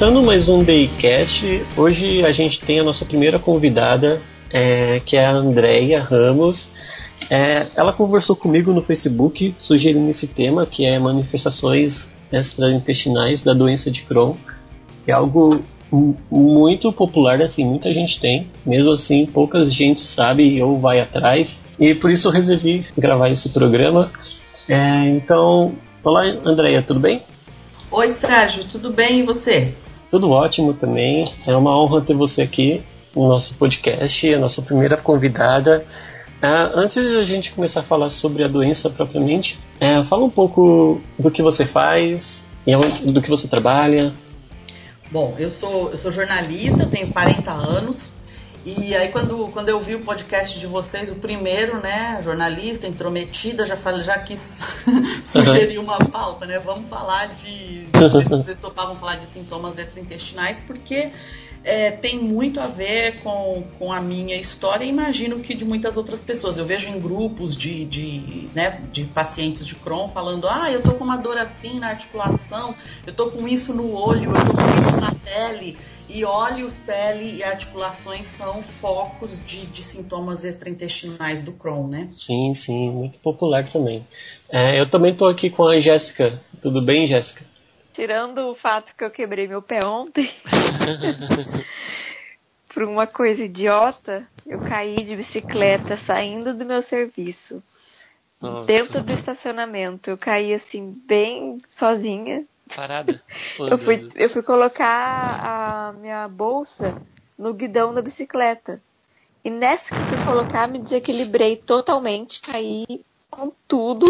Começando mais um Daycast, hoje a gente tem a nossa primeira convidada, é, que é a Andrea Ramos. É, ela conversou comigo no Facebook sugerindo esse tema, que é manifestações extraintestinais da doença de Crohn, é algo muito popular, assim, muita gente tem, mesmo assim pouca gente sabe ou vai atrás, e por isso eu resolvi gravar esse programa. É, então, olá Andrea, tudo bem? Oi, Sérgio, tudo bem e você? Tudo ótimo também. É uma honra ter você aqui no nosso podcast, a nossa primeira convidada. Uh, antes de a gente começar a falar sobre a doença propriamente, uh, fala um pouco do que você faz, do que você trabalha. Bom, eu sou, eu sou jornalista, tenho 40 anos, e aí quando, quando eu vi o podcast de vocês, o primeiro, né, jornalista, intrometida, já falei, já quis sugerir uma pauta, né? Vamos falar de. vocês topavam falar de sintomas extraintestinais, porque é, tem muito a ver com, com a minha história e imagino que de muitas outras pessoas. Eu vejo em grupos de, de, né, de pacientes de Crohn falando: ah, eu tô com uma dor assim na articulação, eu tô com isso no olho, eu tô com isso na pele. E olhos, pele e articulações são focos de, de sintomas extraintestinais do Crohn, né? Sim, sim, muito popular também. É, eu também estou aqui com a Jéssica. Tudo bem, Jéssica? Tirando o fato que eu quebrei meu pé ontem, por uma coisa idiota, eu caí de bicicleta saindo do meu serviço. Nossa. Dentro do estacionamento. Eu caí assim, bem sozinha, Parada? eu, fui, eu fui colocar a minha bolsa no guidão da bicicleta. E nessa que eu fui colocar, me desequilibrei totalmente, caí com tudo.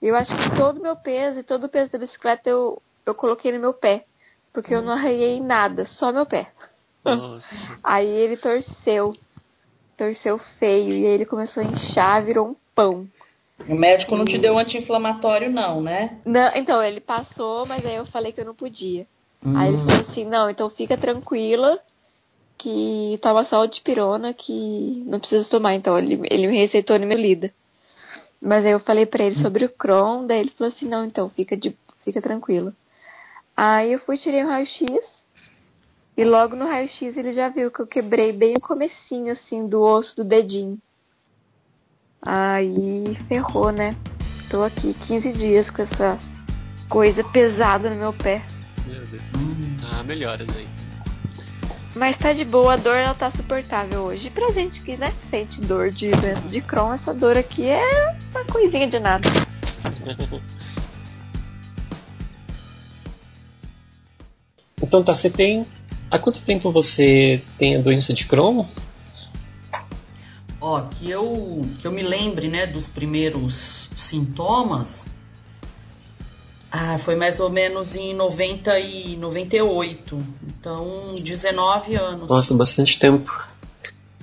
Eu acho que todo o meu peso e todo o peso da bicicleta eu, eu coloquei no meu pé. Porque eu não arranhei nada, só meu pé. Nossa. Aí ele torceu. Torceu feio. E aí ele começou a inchar, virou um pão. O médico não te deu anti-inflamatório, não, né? Não, então, ele passou, mas aí eu falei que eu não podia. Hum. Aí ele hum. falou assim, não, então fica tranquila que toma só o dipirona que não precisa tomar. Então ele, ele me receitou Nimelida. Mas aí eu falei para ele sobre o Crohn, daí ele falou assim, não, então fica, de, fica tranquila. Aí eu fui, tirei o raio-x e logo no raio-x ele já viu que eu quebrei bem o comecinho, assim, do osso do dedinho. Aí ferrou, né? Tô aqui 15 dias com essa coisa pesada no meu pé. Meu Deus. Hum. Ah, melhoras aí. Mas tá de boa, a dor ela tá suportável hoje. E pra gente que, né, sente dor de doença de Crohn, essa dor aqui é uma coisinha de nada. então tá, você tem. Há quanto tempo você tem a doença de Crohn? Ó, que eu, que eu me lembre, né, dos primeiros sintomas, ah, foi mais ou menos em 90 e 98. Então, 19 anos. Nossa, bastante tempo.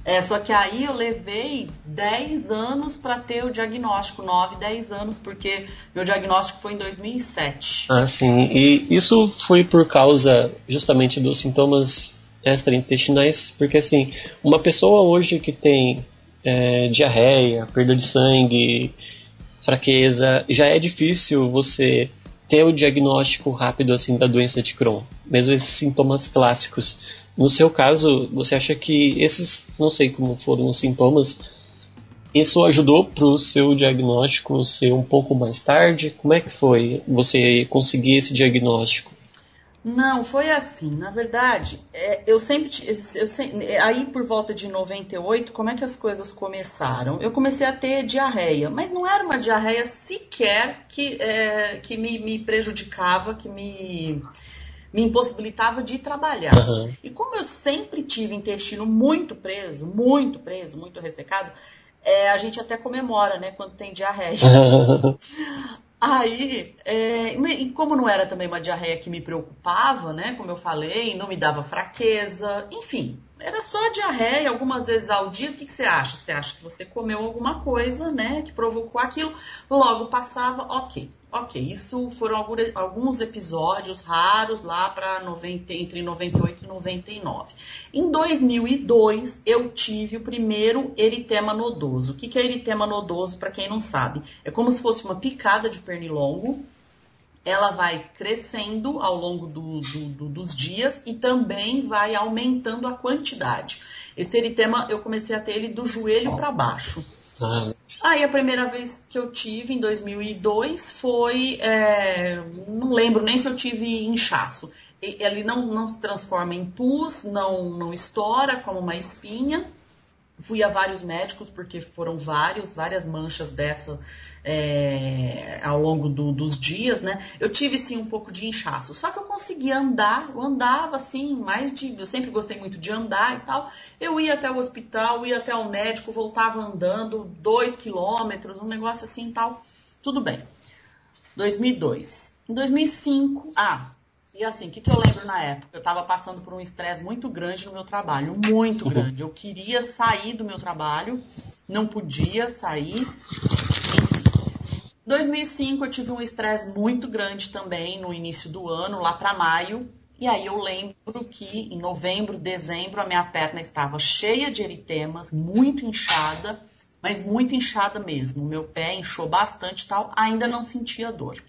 É, só que aí eu levei 10 anos para ter o diagnóstico, 9, 10 anos, porque meu diagnóstico foi em 2007. Ah, sim. E isso foi por causa justamente dos sintomas extraintestinais, porque assim, uma pessoa hoje que tem é, diarreia, perda de sangue, fraqueza, já é difícil você ter o diagnóstico rápido assim da doença de Crohn, mesmo esses sintomas clássicos. No seu caso, você acha que esses, não sei como foram os sintomas, isso ajudou para o seu diagnóstico ser um pouco mais tarde? Como é que foi você conseguir esse diagnóstico? Não, foi assim. Na verdade, é, eu sempre, eu sempre. Aí por volta de 98, como é que as coisas começaram? Eu comecei a ter diarreia, mas não era uma diarreia sequer que, é, que me, me, prejudicava, que me, me impossibilitava de trabalhar. Uhum. E como eu sempre tive intestino muito preso, muito preso, muito ressecado, é, a gente até comemora, né, quando tem diarreia. Aí, é, e como não era também uma diarreia que me preocupava, né? Como eu falei, não me dava fraqueza, enfim, era só diarreia algumas vezes ao dia. O que, que você acha? Você acha que você comeu alguma coisa, né? Que provocou aquilo, logo passava, ok. Ok, isso foram alguns episódios raros lá para entre 98 e 99. Em 2002, eu tive o primeiro eritema nodoso. O que é eritema nodoso, para quem não sabe? É como se fosse uma picada de pernilongo. Ela vai crescendo ao longo do, do, do, dos dias e também vai aumentando a quantidade. Esse eritema eu comecei a ter ele do joelho para baixo. Ah. Aí a primeira vez que eu tive, em 2002, foi. É, não lembro nem se eu tive inchaço. Ele não, não se transforma em pus, não, não estoura como uma espinha. Fui a vários médicos, porque foram vários, várias manchas dessa é, ao longo do, dos dias, né? Eu tive sim um pouco de inchaço, só que eu conseguia andar, eu andava assim, mais de. Eu sempre gostei muito de andar e tal. Eu ia até o hospital, ia até o médico, voltava andando dois quilômetros, um negócio assim e tal. Tudo bem. 2002. Em 2005, ah, e assim, o que, que eu lembro na época? Eu estava passando por um estresse muito grande no meu trabalho, muito uhum. grande. Eu queria sair do meu trabalho, não podia sair. 2005 eu tive um estresse muito grande também no início do ano, lá para maio. E aí eu lembro que em novembro, dezembro, a minha perna estava cheia de eritemas, muito inchada, mas muito inchada mesmo. O meu pé inchou bastante e tal, ainda não sentia dor.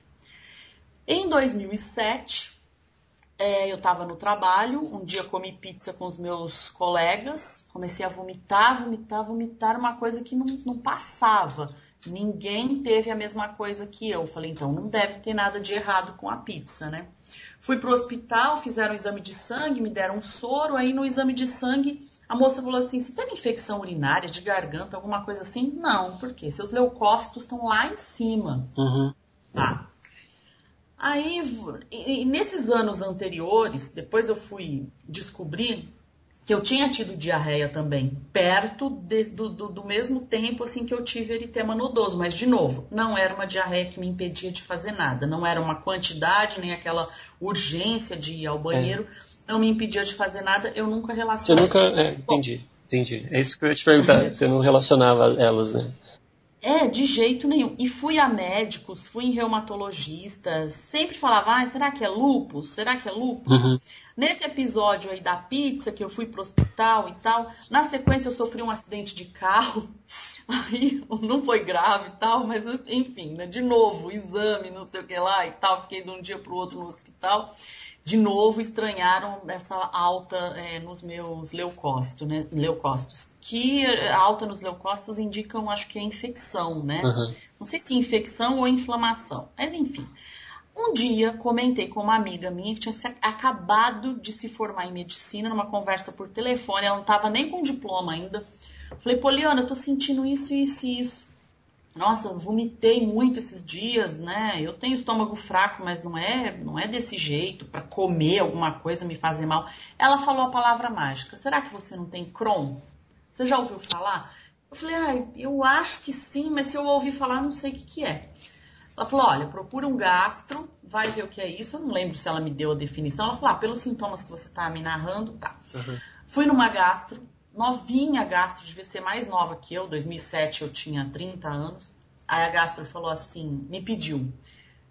Em 2007, é, eu estava no trabalho, um dia comi pizza com os meus colegas, comecei a vomitar, vomitar, vomitar, uma coisa que não, não passava. Ninguém teve a mesma coisa que eu. Falei, então não deve ter nada de errado com a pizza, né? Fui pro hospital, fizeram um exame de sangue, me deram um soro. Aí no exame de sangue, a moça falou assim: você tem infecção urinária, de garganta, alguma coisa assim? Não, porque seus leucócitos estão lá em cima. Uhum. Tá. Aí, nesses anos anteriores, depois eu fui descobrir que eu tinha tido diarreia também, perto de, do, do, do, mesmo tempo assim que eu tive eritema nodoso, mas de novo, não era uma diarreia que me impedia de fazer nada, não era uma quantidade, nem aquela urgência de ir ao banheiro, é. não me impedia de fazer nada, eu nunca relacionei. Você nunca, é, entendi, entendi. É isso que eu ia te perguntar, você não relacionava elas, né? É, de jeito nenhum. E fui a médicos, fui em reumatologistas, sempre falava, ah, será que é lupus? Será que é lupus? Uhum. Nesse episódio aí da pizza, que eu fui pro hospital e tal, na sequência eu sofri um acidente de carro. Aí não foi grave e tal, mas enfim, né? De novo, exame, não sei o que lá e tal. Fiquei de um dia pro outro no hospital. De novo, estranharam essa alta é, nos meus leucócitos, né? Leucócitos. Que alta nos leucócitos indicam, acho que é infecção, né? Uhum. Não sei se infecção ou inflamação, mas enfim. Um dia comentei com uma amiga minha que tinha acabado de se formar em medicina numa conversa por telefone, ela não estava nem com diploma ainda. Falei, Poliana, eu tô sentindo isso, isso e isso. Nossa, vomitei muito esses dias, né? Eu tenho estômago fraco, mas não é, não é desse jeito para comer alguma coisa me fazer mal. Ela falou a palavra mágica. Será que você não tem Crohn? Você já ouviu falar? Eu falei, ah, eu acho que sim, mas se eu ouvir falar, não sei o que, que é. Ela falou: olha, procura um gastro, vai ver o que é isso. Eu não lembro se ela me deu a definição. Ela falou: ah, pelos sintomas que você está me narrando, tá. Uhum. Fui numa gastro, novinha gastro, devia ser mais nova que eu, 2007 eu tinha 30 anos. Aí a gastro falou assim: me pediu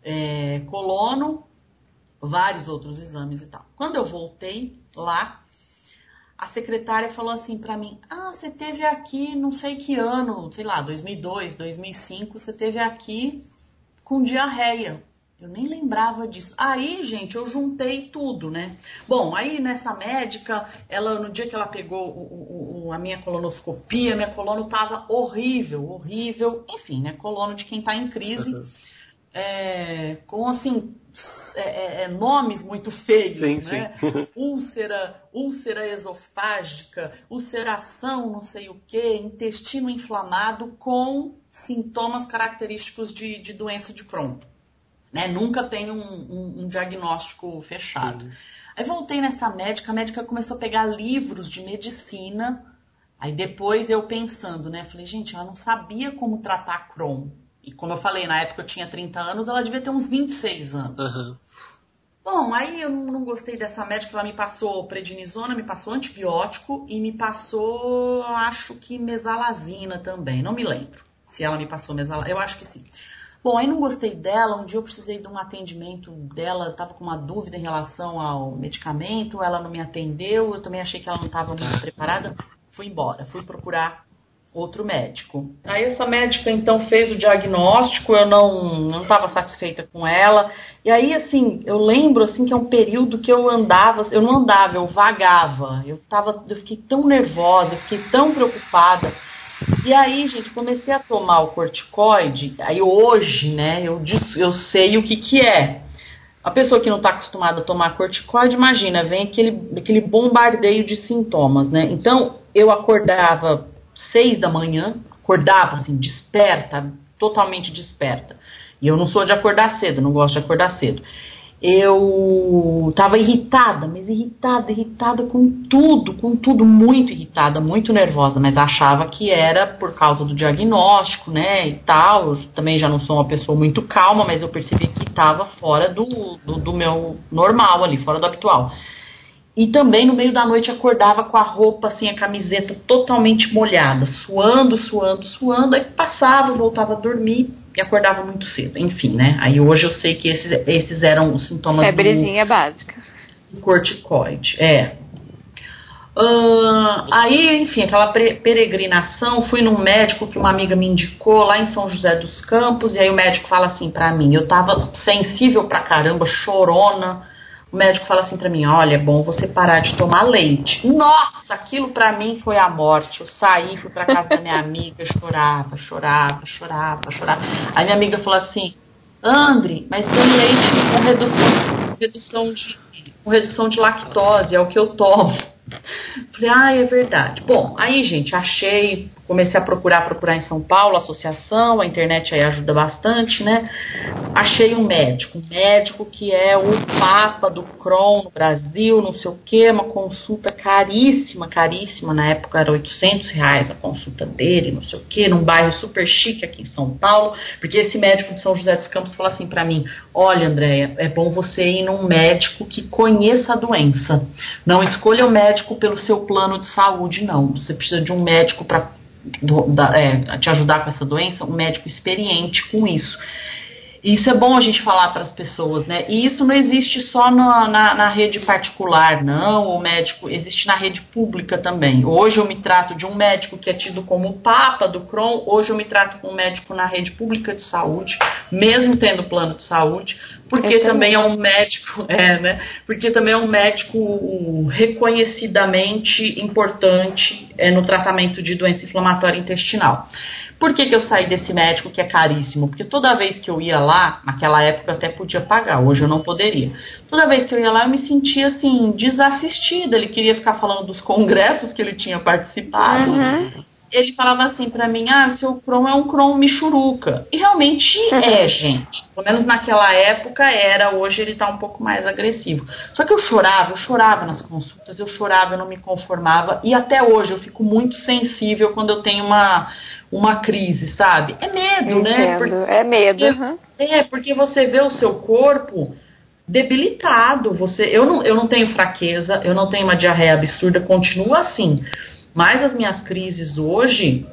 é, colono, vários outros exames e tal. Quando eu voltei lá, a secretária falou assim para mim: Ah, você teve aqui, não sei que ano, sei lá, 2002, 2005, você teve aqui com diarreia. Eu nem lembrava disso. Aí, gente, eu juntei tudo, né? Bom, aí nessa médica, ela no dia que ela pegou o, o, a minha colonoscopia, minha colono tava horrível, horrível. Enfim, né? Colono de quem tá em crise. Uhum. É, com assim é, é, é, nomes muito feios, sim, né? Sim. úlcera, úlcera esofágica, ulceração, não sei o que, intestino inflamado com sintomas característicos de, de doença de Crohn. Né? Nunca tem um, um, um diagnóstico fechado. Sim. Aí voltei nessa médica, a médica começou a pegar livros de medicina. Aí depois eu pensando, né? Falei, gente, ela não sabia como tratar Crohn. E como eu falei, na época eu tinha 30 anos, ela devia ter uns 26 anos. Uhum. Bom, aí eu não gostei dessa médica, ela me passou prednisona, me passou antibiótico e me passou, acho que mesalazina também, não me lembro se ela me passou mesalazina, eu acho que sim. Bom, aí não gostei dela, um dia eu precisei de um atendimento dela, estava com uma dúvida em relação ao medicamento, ela não me atendeu, eu também achei que ela não estava muito preparada, fui embora, fui procurar outro médico. Aí essa médica então fez o diagnóstico, eu não não estava satisfeita com ela. E aí assim, eu lembro assim que é um período que eu andava, eu não andava, eu vagava. Eu tava, eu fiquei tão nervosa, eu fiquei tão preocupada. E aí, gente, comecei a tomar o corticoide. Aí hoje, né, eu, eu sei o que que é. A pessoa que não está acostumada a tomar corticoide, imagina, vem aquele, aquele bombardeio de sintomas, né? Então, eu acordava seis da manhã, acordava assim, desperta, totalmente desperta. E eu não sou de acordar cedo, não gosto de acordar cedo. Eu estava irritada, mas irritada, irritada com tudo, com tudo, muito irritada, muito nervosa, mas achava que era por causa do diagnóstico, né, e tal. Eu também já não sou uma pessoa muito calma, mas eu percebi que estava fora do, do, do meu normal ali, fora do habitual. E também no meio da noite acordava com a roupa, assim, a camiseta totalmente molhada, suando, suando, suando, aí passava, voltava a dormir e acordava muito cedo. Enfim, né? Aí hoje eu sei que esses, esses eram os sintomas Febrezinha do, básica. Do corticoide, é. Uh, aí, enfim, aquela peregrinação, fui num médico que uma amiga me indicou lá em São José dos Campos, e aí o médico fala assim pra mim, eu tava sensível pra caramba, chorona, o médico fala assim para mim: olha, é bom você parar de tomar leite. Nossa, aquilo para mim foi a morte. Eu saí, fui para casa da minha amiga, chorava, chorava, chorava, chorava. Aí minha amiga falou assim: Andre, mas tem leite com redução, redução de, com redução de lactose, é o que eu tomo. Falei, ah, é verdade. Bom, aí, gente, achei, comecei a procurar, procurar em São Paulo, associação, a internet aí ajuda bastante, né? Achei um médico, um médico que é o papa do Crohn no Brasil, não sei o que, uma consulta caríssima, caríssima, na época era 800 reais a consulta dele, não sei o que, num bairro super chique aqui em São Paulo, porque esse médico de São José dos Campos falou assim para mmim, olha, Andréia, é bom você ir num médico que conheça a doença, não escolha o médico pelo seu plano de saúde, não, você precisa de um médico para é, te ajudar com essa doença, um médico experiente com isso. Isso é bom a gente falar para as pessoas, né? E isso não existe só na, na, na, rede particular, não. O médico existe na rede pública também. Hoje eu me trato de um médico que é tido como o papa do Crohn. Hoje eu me trato com um médico na rede pública de saúde, mesmo tendo plano de saúde, porque também é um médico, é, né? Porque também é um médico reconhecidamente importante é, no tratamento de doença inflamatória intestinal. Por que, que eu saí desse médico que é caríssimo? Porque toda vez que eu ia lá, naquela época eu até podia pagar, hoje eu não poderia. Toda vez que eu ia lá, eu me sentia assim, desassistida. Ele queria ficar falando dos congressos que ele tinha participado. Uhum. Ele falava assim para mim: ah, seu Crohn é um Crohn michuruca. E realmente uhum. é, gente. Pelo menos naquela época era, hoje ele tá um pouco mais agressivo. Só que eu chorava, eu chorava nas consultas, eu chorava, eu não me conformava. E até hoje eu fico muito sensível quando eu tenho uma uma crise, sabe? É medo, né? Entendo. né? Porque, é medo. Uhum. É, porque você vê o seu corpo debilitado. Você, eu não, eu não tenho fraqueza, eu não tenho uma diarreia absurda, continua assim. Mas as minhas crises hoje,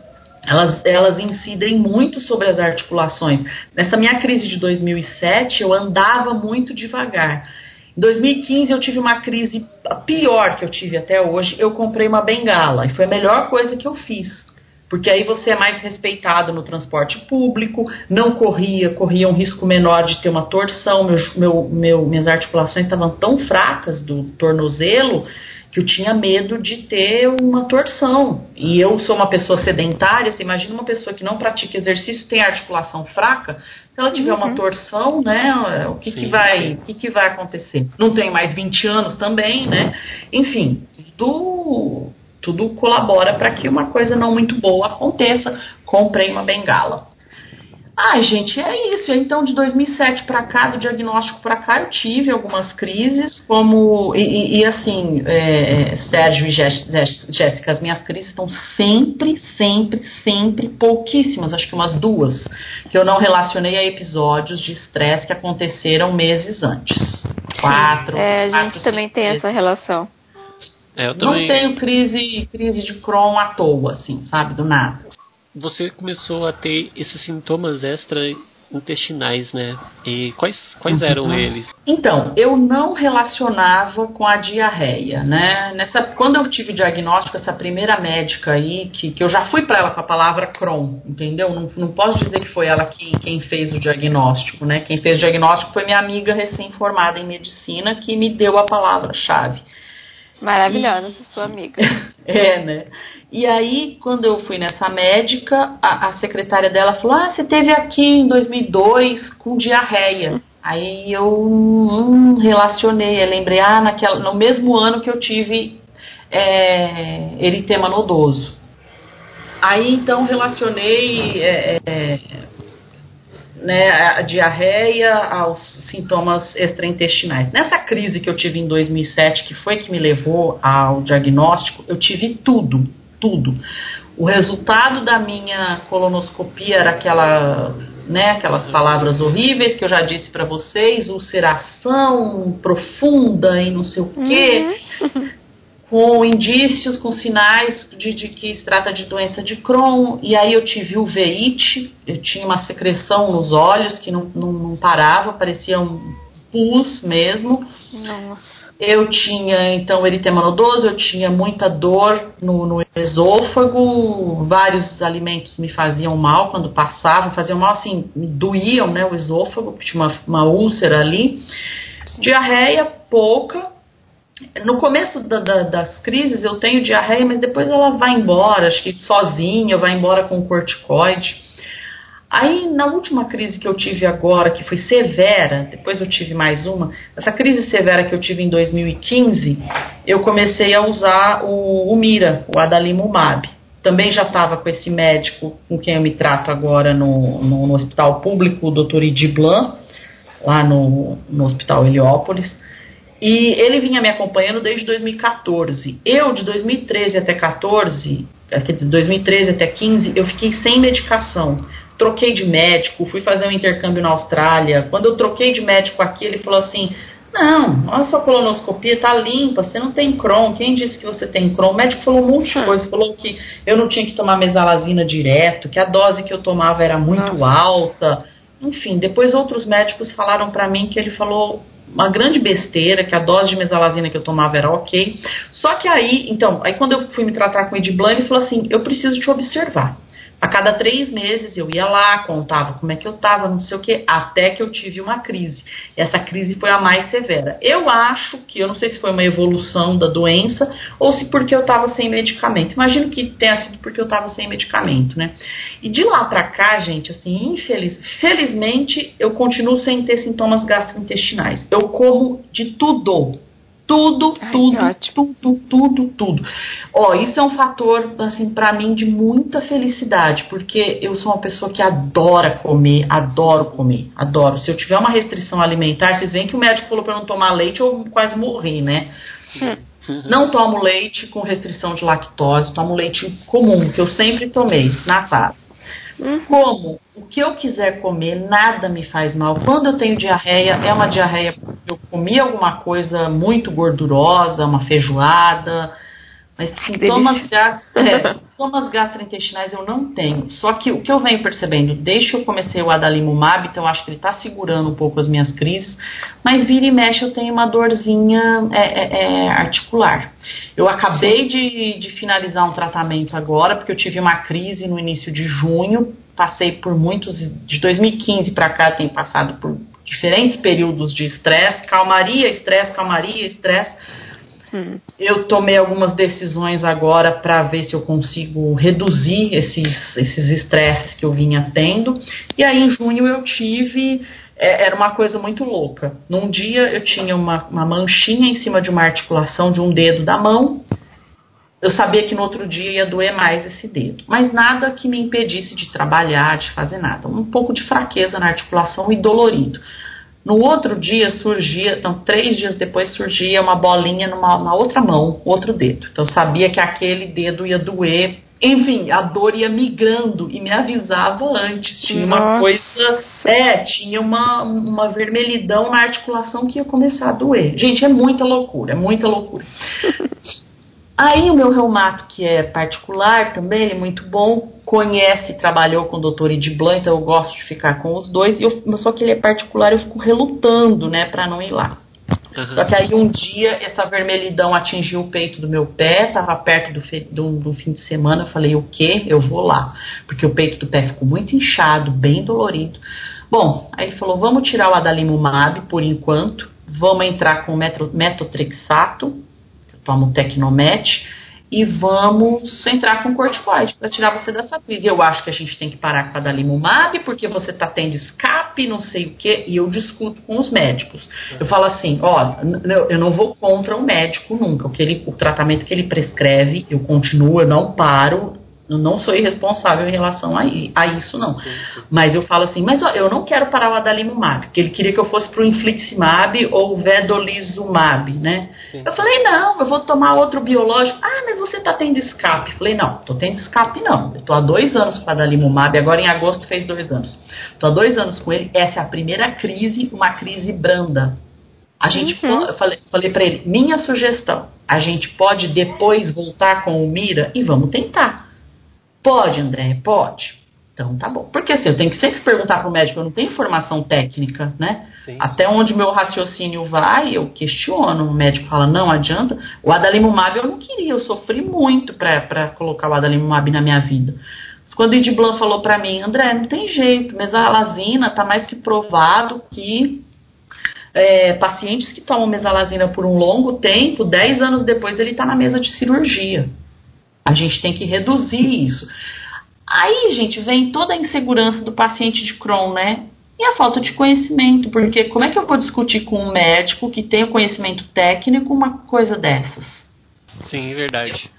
elas, elas incidem muito sobre as articulações. Nessa minha crise de 2007, eu andava muito devagar. Em 2015 eu tive uma crise pior que eu tive até hoje. Eu comprei uma bengala e foi a melhor coisa que eu fiz porque aí você é mais respeitado no transporte público, não corria, corria um risco menor de ter uma torção, meu, meu, meu, minhas articulações estavam tão fracas do tornozelo que eu tinha medo de ter uma torção. E eu sou uma pessoa sedentária, você imagina uma pessoa que não pratica exercício, tem articulação fraca, se ela tiver uhum. uma torção, né, o que, que vai, o que, que vai acontecer? Não tenho mais 20 anos também, né? Enfim, do tudo colabora para que uma coisa não muito boa aconteça. Comprei uma bengala. Ai, gente, é isso. Então, de 2007 para cá, do diagnóstico para cá, eu tive algumas crises, como. E, e, assim, é, Sérgio e Jéssica, as minhas crises estão sempre, sempre, sempre pouquíssimas, acho que umas duas, que eu não relacionei a episódios de estresse que aconteceram meses antes. Quatro. É, a quatro, gente também tem essa relação. É, eu também... Não tenho crise, crise de Crohn à toa, assim, sabe, do nada. Você começou a ter esses sintomas extra intestinais, né? E quais, quais uhum. eram eles? Então, eu não relacionava com a diarreia, né? Nessa, quando eu tive diagnóstico, essa primeira médica aí, que, que eu já fui para ela com a palavra Crohn, entendeu? Não, não posso dizer que foi ela que, quem fez o diagnóstico, né? Quem fez o diagnóstico foi minha amiga recém-formada em medicina que me deu a palavra-chave. Maravilhosa, e... sua amiga. é, né? E aí, quando eu fui nessa médica, a, a secretária dela falou: Ah, você teve aqui em 2002 com diarreia. Aí eu hum, relacionei, eu lembrei, ah, naquela, no mesmo ano que eu tive é, eritema nodoso. Aí então relacionei é, é, né, a diarreia aos sintomas extraintestinais. Nessa crise que eu tive em 2007, que foi que me levou ao diagnóstico, eu tive tudo, tudo. O resultado da minha colonoscopia era aquela, né, aquelas palavras horríveis que eu já disse para vocês, ulceração profunda e não sei o quê. Uhum. com indícios, com sinais de, de, que se trata de doença de Crohn. E aí eu tive uveíte, eu tinha uma secreção nos olhos que não, não, não parava, parecia um pus mesmo. Nossa. Eu tinha então eritema nodoso, eu tinha muita dor no, no, esôfago, vários alimentos me faziam mal quando passavam, faziam mal assim, doíam né, o esôfago, tinha uma, uma úlcera ali. Diarreia pouca, no começo da, da, das crises eu tenho diarreia, mas depois ela vai embora, acho que sozinha, vai embora com corticoide. Aí na última crise que eu tive agora, que foi severa, depois eu tive mais uma, essa crise severa que eu tive em 2015, eu comecei a usar o, o Mira, o Adalimumab. Também já estava com esse médico com quem eu me trato agora no, no, no hospital público, o Dr. Idi Blanc, lá no, no Hospital Heliópolis. E ele vinha me acompanhando desde 2014. Eu, de 2013 até 14, eh, quer dizer, 2013 até 15, eu fiquei sem medicação. Troquei de médico, fui fazer um intercâmbio na Austrália. Quando eu troquei de médico aqui, ele falou assim: Não, a sua colonoscopia tá limpa, você não tem Crohn. Quem disse que você tem Crohn? O médico falou um monte de ah. coisa. Falou que eu não tinha que tomar mesalazina direto, que a dose que eu tomava era muito Nossa. alta. Enfim, depois outros médicos falaram para mim que ele falou uma grande besteira, que a dose de mesalazina que eu tomava era ok. Só que aí, então, aí quando eu fui me tratar com o Ediblan, ele falou assim: eu preciso te observar. A cada três meses eu ia lá, contava como é que eu estava, não sei o que, até que eu tive uma crise. Essa crise foi a mais severa. Eu acho que, eu não sei se foi uma evolução da doença ou se porque eu estava sem medicamento. Imagino que tenha sido porque eu estava sem medicamento, né? E de lá pra cá, gente, assim, infeliz, felizmente eu continuo sem ter sintomas gastrointestinais. Eu como de tudo tudo, Ai, tudo, tudo, tudo, tudo. Ó, isso é um fator, assim, para mim de muita felicidade, porque eu sou uma pessoa que adora comer, adoro comer, adoro. Se eu tiver uma restrição alimentar, vocês veem que o médico falou para não tomar leite, eu quase morri, né? Hum. Não tomo leite com restrição de lactose, tomo leite comum, que eu sempre tomei, na casa. Uhum. Como o que eu quiser comer, nada me faz mal. Quando eu tenho diarreia, é uma diarreia porque eu comi alguma coisa muito gordurosa, uma feijoada, mas sintomas, é, sintomas gastrointestinais eu não tenho. Só que o que eu venho percebendo, desde que eu comecei o adalimumab, então eu acho que ele está segurando um pouco as minhas crises, mas vira e mexe eu tenho uma dorzinha é, é, é, articular. Eu acabei de, de finalizar um tratamento agora, porque eu tive uma crise no início de junho, passei por muitos, de 2015 para cá, tenho passado por diferentes períodos de estresse, calmaria, estresse, calmaria, estresse Eu tomei algumas decisões agora para ver se eu consigo reduzir esses esses estresses que eu vinha tendo. E aí em junho eu tive é, era uma coisa muito louca. Num dia eu tinha uma, uma manchinha em cima de uma articulação de um dedo da mão. Eu sabia que no outro dia ia doer mais esse dedo, mas nada que me impedisse de trabalhar, de fazer nada. Um pouco de fraqueza na articulação e dolorido. No outro dia surgia, então três dias depois surgia uma bolinha numa, outra mão, outro dedo. Então eu sabia que aquele dedo ia doer. Enfim, a dor ia migrando e me avisava antes. Tinha Nossa. uma coisa. É, tinha uma, uma vermelhidão na articulação que ia começar a doer. Gente, é muita loucura, é muita loucura. Aí o meu reumato, que é particular também, ele é muito bom, conhece, trabalhou com o doutor Ediblan, então eu gosto de ficar com os dois, e eu, só que ele é particular, eu fico relutando, né, para não ir lá. Uhum. Só que aí um dia essa vermelhidão atingiu o peito do meu pé, tava perto do, fe, do, do fim de semana, eu falei, o quê? Eu vou lá. Porque o peito do pé ficou muito inchado, bem dolorido. Bom, aí ele falou, vamos tirar o adalimumab por enquanto, vamos entrar com metotrexato, eu tomo Tecnomet, e vamos entrar com corticoide para tirar você dessa crise. Eu acho que a gente tem que parar com a dalimumab porque você está tendo escape, não sei o que, e eu discuto com os médicos. Eu falo assim, ó, eu não vou contra o médico nunca. O, que ele, o tratamento que ele prescreve, eu continuo, eu não paro, eu não sou irresponsável em relação a, a isso, não. Sim, sim. Mas eu falo assim, mas ó, eu não quero parar o adalimumab, porque ele queria que eu fosse pro infliximab ou vedolizumab, né? Sim. Eu falei, não, eu vou tomar outro biológico. Ah, mas você tá tendo escape. Eu falei, não, tô tendo escape não. Eu tô há dois anos com o adalimumab, agora em agosto fez dois anos. Tô há dois anos com ele, essa é a primeira crise, uma crise branda. A gente, uhum. eu falei, falei para ele, minha sugestão, a gente pode depois voltar com o Mira e vamos tentar. Pode, André, pode. Então tá bom. Porque assim, eu tenho que sempre perguntar para o médico, eu não tenho formação técnica, né? Sim. Até onde meu raciocínio vai, eu questiono. O médico fala, não adianta. O adalimumab eu não queria, eu sofri muito para colocar o adalimumab na minha vida. Quando o Idiblan falou para mim, André, não tem jeito, mesalazina tá mais que provado que é, pacientes que tomam mesalazina por um longo tempo, 10 anos depois ele está na mesa de cirurgia. A gente tem que reduzir isso. Aí, gente, vem toda a insegurança do paciente de Crohn, né? E a falta de conhecimento, porque como é que eu vou discutir com um médico que tem o conhecimento técnico uma coisa dessas? Sim, é verdade.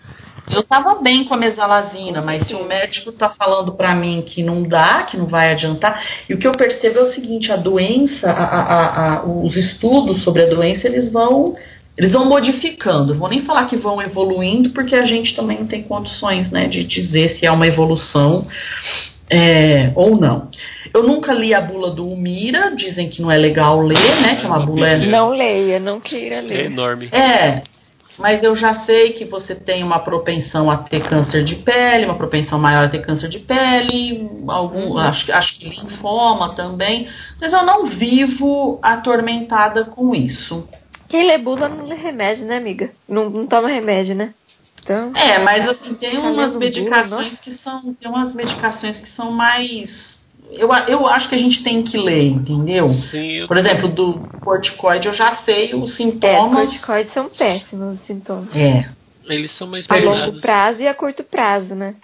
Eu tava bem com a mesalazina, mas se o médico tá falando para mim que não dá, que não vai adiantar, e o que eu percebo é o seguinte, a doença, a, a, a, os estudos sobre a doença, eles vão eles vão modificando, vou nem falar que vão evoluindo, porque a gente também não tem condições né, de dizer se é uma evolução é, ou não. Eu nunca li a bula do Umira, dizem que não é legal ler, né? Que é uma bula. Não leia, não queira ler. É enorme. É, mas eu já sei que você tem uma propensão a ter câncer de pele, uma propensão maior a ter câncer de pele, algum, uhum. acho, acho que linfoma também, mas eu não vivo atormentada com isso. Quem lê bula não lê remédio, né, amiga? Não, não toma remédio, né? Então, é, mas assim, tem umas medicações bula, que são. Tem umas medicações que são mais. Eu, eu acho que a gente tem que ler, entendeu? Sim, Por exemplo, do corticoide eu já sei os sintomas. É, corticoides são péssimos os sintomas. É. Eles são mais A longo prazo e a curto prazo, né?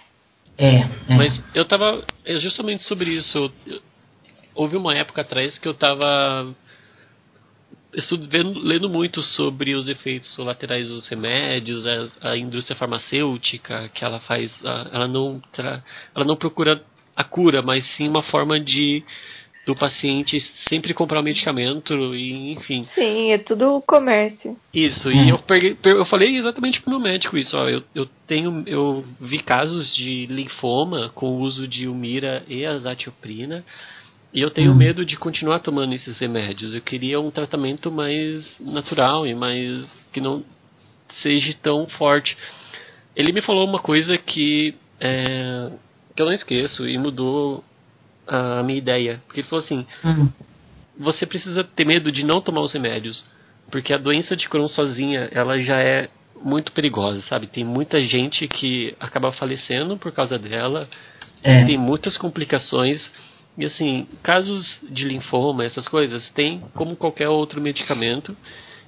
É, é. Mas eu tava. É justamente sobre isso. houve uma época atrás que eu tava estudo, vendo, lendo muito sobre os efeitos colaterais dos remédios, a, a indústria farmacêutica, que ela faz, a, ela não tra, ela não procura a cura, mas sim uma forma de do paciente sempre comprar o medicamento e enfim. Sim, é tudo comércio. Isso, e eu peguei, eu falei exatamente pro meu médico isso, ó, eu, eu tenho, eu vi casos de linfoma com o uso de umira e azatioprina, e eu tenho hum. medo de continuar tomando esses remédios. Eu queria um tratamento mais natural e mais que não seja tão forte. Ele me falou uma coisa que, é, que eu não esqueço e mudou a minha ideia. Porque ele falou assim: hum. você precisa ter medo de não tomar os remédios, porque a doença de Crohn sozinha ela já é muito perigosa, sabe? Tem muita gente que acaba falecendo por causa dela, é. tem muitas complicações e assim, casos de linfoma, essas coisas, tem como qualquer outro medicamento.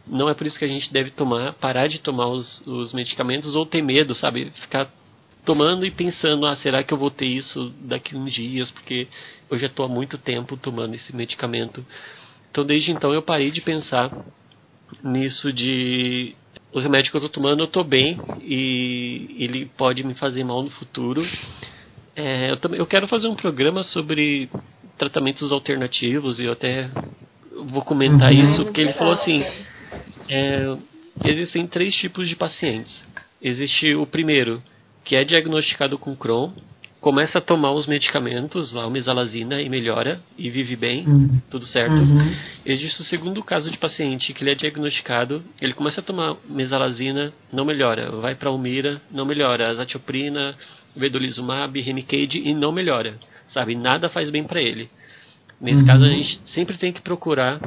Não é por isso que a gente deve tomar, parar de tomar os, os medicamentos ou ter medo, sabe? Ficar tomando e pensando, ah, será que eu vou ter isso daqui uns dias? Porque eu já estou há muito tempo tomando esse medicamento. Então, desde então, eu parei de pensar nisso de os remédios que eu estou tomando, eu estou bem e ele pode me fazer mal no futuro. É, eu, também, eu quero fazer um programa sobre tratamentos alternativos e eu até vou comentar uhum. isso, porque ele falou assim: é, existem três tipos de pacientes. Existe o primeiro, que é diagnosticado com Crohn, começa a tomar os medicamentos, lá, o mesalazina, e melhora, e vive bem, uhum. tudo certo. Uhum. Existe o segundo caso de paciente que ele é diagnosticado, ele começa a tomar mesalazina, não melhora, vai para Almira, não melhora, azatioprina, vedolizumab, Remicade, e não melhora, sabe? Nada faz bem para ele. Nesse uhum. caso, a gente sempre tem que procurar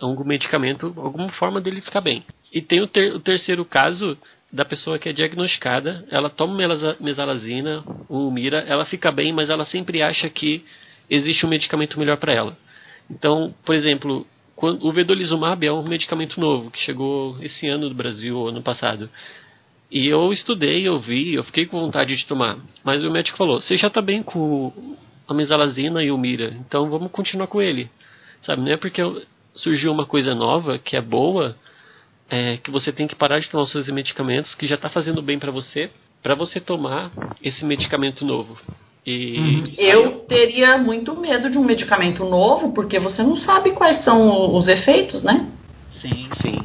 algum medicamento, alguma forma dele ficar bem. E tem o, ter, o terceiro caso da pessoa que é diagnosticada, ela toma mesalazina, o mira, ela fica bem, mas ela sempre acha que existe um medicamento melhor para ela. Então, por exemplo, quando, o vedolizumab é um medicamento novo que chegou esse ano do Brasil, ano passado. E eu estudei, eu vi, eu fiquei com vontade de tomar. Mas o médico falou: você já está bem com a mesalazina e o mira, então vamos continuar com ele. Sabe, não é porque surgiu uma coisa nova que é boa é, que você tem que parar de tomar os seus medicamentos que já está fazendo bem para você, para você tomar esse medicamento novo. E uhum. eu teria muito medo de um medicamento novo, porque você não sabe quais são os efeitos, né? Sim, sim.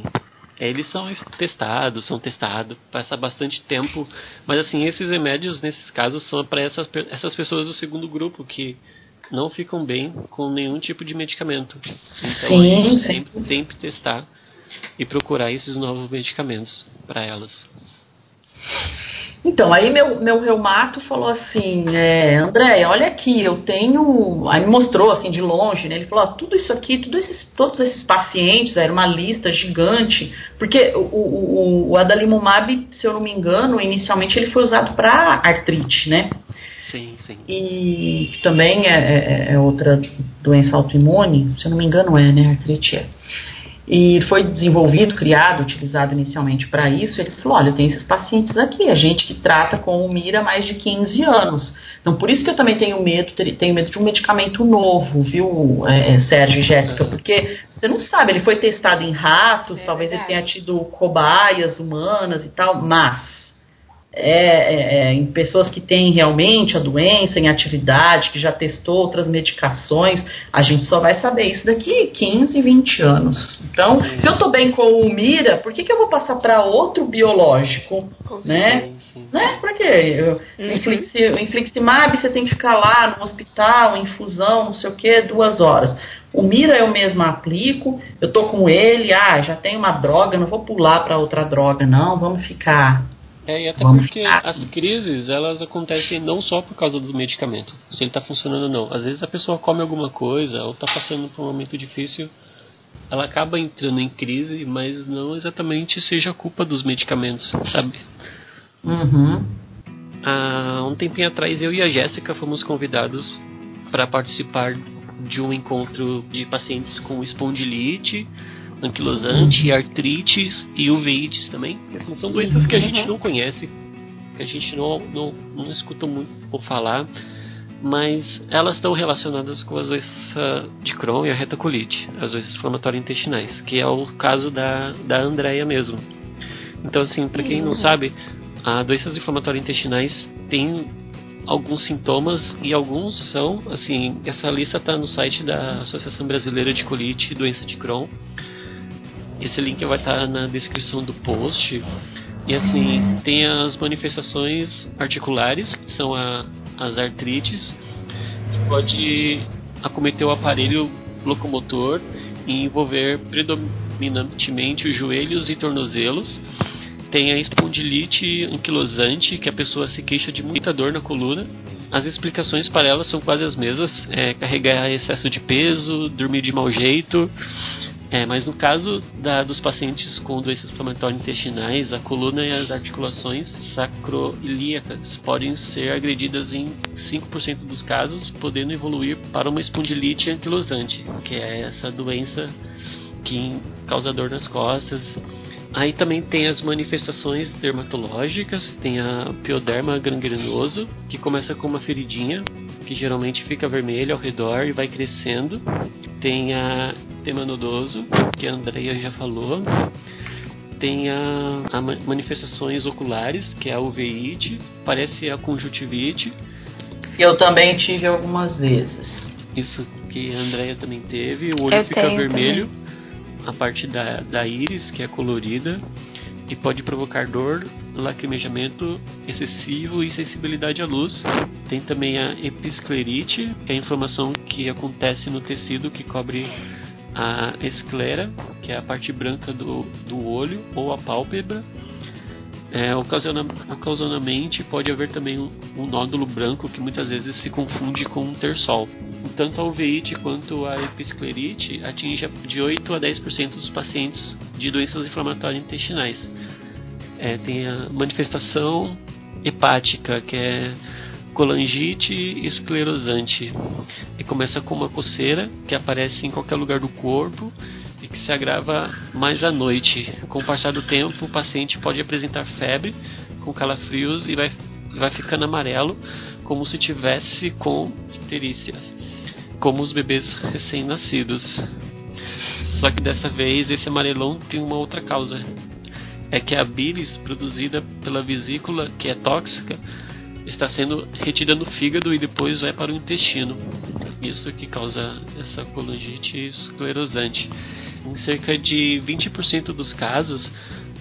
Eles são testados, são testados, passa bastante tempo, mas assim, esses remédios, nesses casos, são para essas, essas pessoas do segundo grupo que não ficam bem com nenhum tipo de medicamento. Então sim, a gente sempre tem que testar e procurar esses novos medicamentos para elas. Então, aí meu, meu reumato falou assim, é, André, olha aqui, eu tenho. Aí me mostrou assim de longe, né? Ele falou, tudo isso aqui, tudo esses, todos esses pacientes, era uma lista gigante, porque o, o, o adalimumab, se eu não me engano, inicialmente ele foi usado para artrite, né? Sim, sim. E que também é, é, é outra doença autoimune, se eu não me engano é, né? Artrite é e foi desenvolvido, criado, utilizado inicialmente para isso. Ele falou: olha, tem esses pacientes aqui, a gente que trata com o Mira há mais de 15 anos. Então, por isso que eu também tenho medo, tenho medo de um medicamento novo, viu, é, é Sérgio e Jéssica? Porque você não sabe, ele foi testado em ratos, é talvez ele tenha tido cobaias humanas e tal, mas é, é, é, em pessoas que têm realmente a doença em atividade, que já testou outras medicações, a gente só vai saber isso daqui 15, 20 anos. Então, se eu estou bem com o Mira, por que, que eu vou passar para outro biológico? né? né? Por quê? Uhum. Infliximab, você tem que ficar lá no hospital, infusão, não sei o que, duas horas. O Mira eu mesma aplico, eu tô com ele, ah, já tem uma droga, não vou pular para outra droga, não, vamos ficar é, e até Vamos porque as crises, elas acontecem não só por causa do medicamento, se ele está funcionando ou não. Às vezes a pessoa come alguma coisa ou está passando por um momento difícil, ela acaba entrando em crise, mas não exatamente seja culpa dos medicamentos, sabe? Uhum. Há um tempinho atrás, eu e a Jéssica fomos convidados para participar de um encontro de pacientes com espondilite, anquilosante, artrites e uveites também. Assim, são doenças que a gente não conhece, que a gente não, não, não escuta muito por falar, mas elas estão relacionadas com as doenças de Crohn e a retacolite, as doenças inflamatórias intestinais, que é o caso da, da Andrea mesmo. Então, assim, para quem não sabe, as doenças inflamatórias intestinais têm alguns sintomas e alguns são, assim, essa lista está no site da Associação Brasileira de Colite e Doença de Crohn. Esse link vai estar na descrição do post. E assim, tem as manifestações articulares, que são a, as artrites, que pode acometer o aparelho locomotor e envolver predominantemente os joelhos e tornozelos. Tem a espondilite anquilosante, que a pessoa se queixa de muita dor na coluna. As explicações para ela são quase as mesmas: é, carregar excesso de peso, dormir de mau jeito, é, mas no caso da, dos pacientes com doenças inflamatórias intestinais, a coluna e as articulações sacroiliacas podem ser agredidas em 5% dos casos, podendo evoluir para uma espondilite anquilosante, que é essa doença que causa dor nas costas. Aí também tem as manifestações dermatológicas, tem a pioderma gangrenoso, que começa com uma feridinha, que geralmente fica vermelha ao redor e vai crescendo. Tem a tema nodoso, que a Andrea já falou. Tem a, a manifestações oculares, que é a uveíte, parece a conjuntivite. Eu também tive algumas vezes. Isso que a Andrea também teve, o olho Eu fica vermelho, também. a parte da, da íris, que é colorida, e pode provocar dor lacrimejamento excessivo e sensibilidade à luz. Tem também a episclerite, que é a inflamação que acontece no tecido que cobre a esclera, que é a parte branca do, do olho ou a pálpebra. É, ocasionalmente pode haver também um, nódulo branco que muitas vezes se confunde com um terçol. Tanto a uveíte quanto a episclerite atinge de 8 a 10% dos pacientes de doenças inflamatórias intestinais. É, tem a manifestação hepática, que é colangite esclerosante. E começa com uma coceira que aparece em qualquer lugar do corpo e que se agrava mais à noite. Com o passar do tempo, o paciente pode apresentar febre, com calafrios e vai, vai ficando amarelo, como se tivesse com icterícia, como os bebês recém-nascidos. Só que dessa vez esse amarelão tem uma outra causa. É que a bilis produzida pela vesícula, que é tóxica, está sendo retida no fígado e depois vai para o intestino. Isso que causa essa colangite esclerosante. Em cerca de 20% dos casos,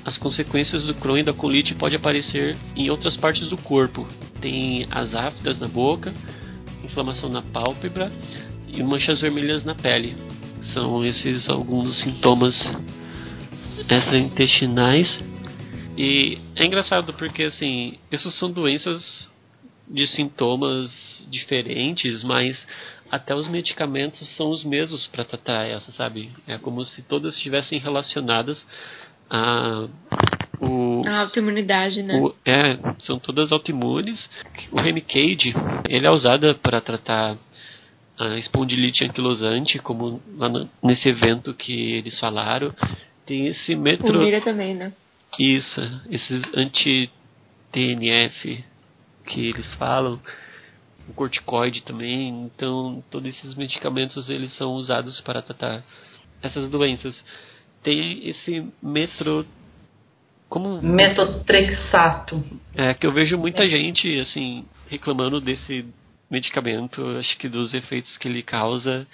as consequências do Crohn e da colite podem aparecer em outras partes do corpo. Tem as áfidas na boca, inflamação na pálpebra e manchas vermelhas na pele. São esses alguns sintomas extraintestinais. E é engraçado porque assim, essas são doenças de sintomas diferentes, mas até os medicamentos são os mesmos para tratar essa, sabe? É como se todas estivessem relacionadas a o, a autoimunidade, né? O, é, são todas autoimunes. O Remicade, ele é usado para tratar a espondilite anquilosante, como lá no, nesse evento que eles falaram. Tem esse metro... O Mira também, né? Isso, esses anti-TNF que eles falam, o corticoide também. Então, todos esses medicamentos eles são usados para tratar essas doenças. Tem esse metro como metotrexato. É que eu vejo muita é. gente assim reclamando desse medicamento, acho que dos efeitos que ele causa.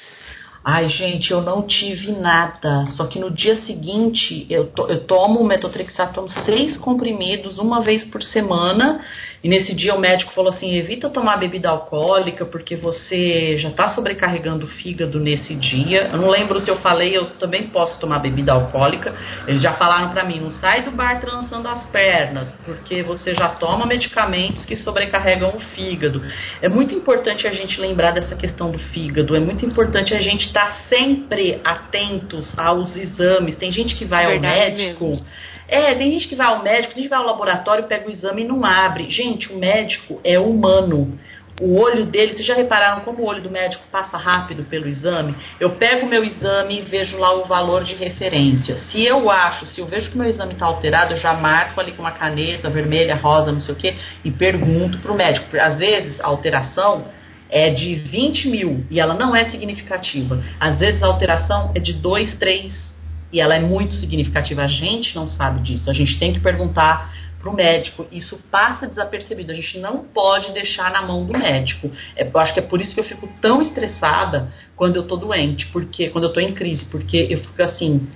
Ai, gente, eu não tive nada. Só que no dia seguinte eu, to, eu tomo metotrexato, tomo seis comprimidos uma vez por semana e nesse dia o médico falou assim: evita tomar bebida alcoólica porque você já está sobrecarregando o fígado nesse dia. Eu não lembro se eu falei, eu também posso tomar bebida alcoólica. Eles já falaram para mim: não sai do bar trançando as pernas porque você já toma medicamentos que sobrecarregam o fígado. É muito importante a gente lembrar dessa questão do fígado. É muito importante a gente estar tá sempre atentos aos exames. Tem gente que vai Verdade ao médico. Mesmo é, tem gente que vai ao médico, tem gente que vai ao laboratório, pega o exame e não abre. Gente, o médico é humano. O olho dele, vocês já repararam como o olho do médico passa rápido pelo exame? Eu pego o meu exame e vejo lá o valor de referência. Se eu acho, se eu vejo que meu exame está alterado, eu já marco ali com uma caneta vermelha, rosa, não sei o que, e pergunto para o médico. Às vezes a alteração é de 20 mil e ela não é significativa. Às vezes a alteração é de 2, 3 e ela é muito significativa. A gente não sabe disso. A gente tem que perguntar para o médico. Isso passa desapercebido. A gente não pode deixar na mão do médico. É, eu acho que é por isso que eu fico tão estressada quando eu tô doente, porque quando eu tô em crise, porque eu fico assim,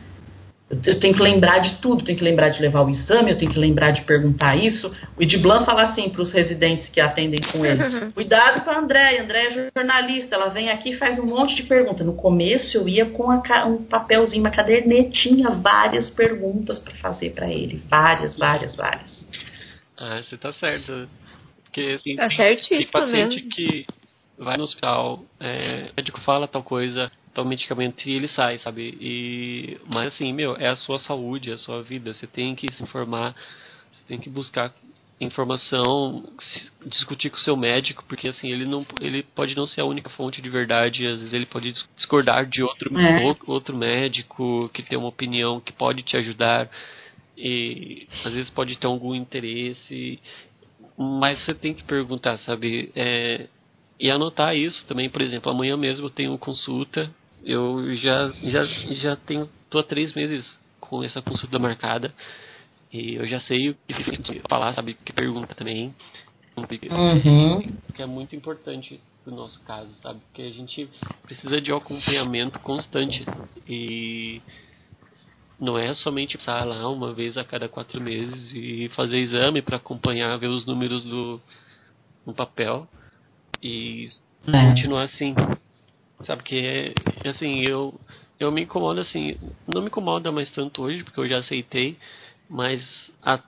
eu tenho que lembrar de tudo, tenho que lembrar de levar o exame, eu tenho que lembrar de perguntar isso. O Ediblan fala assim para os residentes que atendem com ele: cuidado com a Andréia, Andréia é jornalista, ela vem aqui e faz um monte de perguntas. No começo eu ia com a, um papelzinho, uma cadernetinha, várias perguntas para fazer para ele. Várias, várias, várias. Ah, você tá certo. Porque assim, tá certíssimo tem paciente mesmo. que vai no hospital, é, o médico fala tal coisa, tal medicamento e ele sai, sabe? E mas assim, meu, é a sua saúde, é a sua vida, você tem que se informar, você tem que buscar informação, discutir com o seu médico, porque assim, ele não ele pode não ser a única fonte de verdade, às vezes ele pode discordar de outro é. outro médico que tem uma opinião que pode te ajudar e às vezes pode ter algum interesse, mas você tem que perguntar, sabe? É, e anotar isso também, por exemplo, amanhã mesmo eu tenho consulta eu já, já, já tenho, tô há três meses com essa consulta marcada e eu já sei o que falar, sabe, que pergunta também. Uhum. Que é muito importante no nosso caso, sabe? Porque a gente precisa de um acompanhamento constante e não é somente passar lá uma vez a cada quatro meses e fazer exame para acompanhar, ver os números do no papel e é. continuar assim. Sabe que é assim, eu eu me incomodo assim, não me incomoda mais tanto hoje, porque eu já aceitei, mas há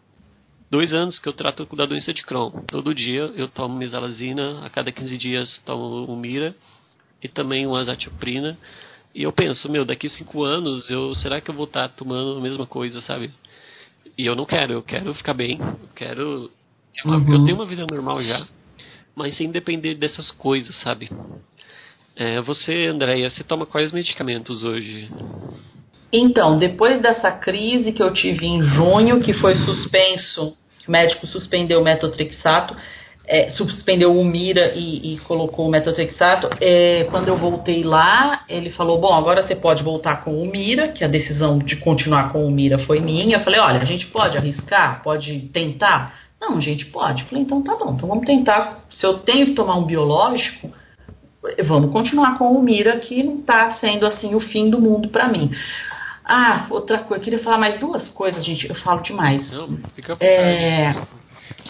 dois anos que eu trato da doença de Crohn. Todo dia eu tomo misalazina, a cada 15 dias tomo um mira e também uma azatioprina. E eu penso, meu, daqui cinco anos, eu será que eu vou estar tomando a mesma coisa, sabe? E eu não quero, eu quero ficar bem, eu quero. Uhum. Eu tenho uma vida normal já, mas sem depender dessas coisas, sabe? É, você, Andréia, você toma quais medicamentos hoje? Então, depois dessa crise que eu tive em junho, que foi suspenso, o médico suspendeu o metotrexato, é, suspendeu o Mira e, e colocou o metotrexato, é, quando eu voltei lá, ele falou, bom, agora você pode voltar com o Mira, que a decisão de continuar com o Mira foi minha. Eu falei, olha, a gente pode arriscar? Pode tentar? Não, gente pode. Eu falei, então tá bom, então vamos tentar. Se eu tenho que tomar um biológico, vamos continuar com o Mira, que não está sendo assim o fim do mundo para mim. Ah, outra coisa, eu queria falar mais duas coisas, gente. Eu falo demais. Não, fica é,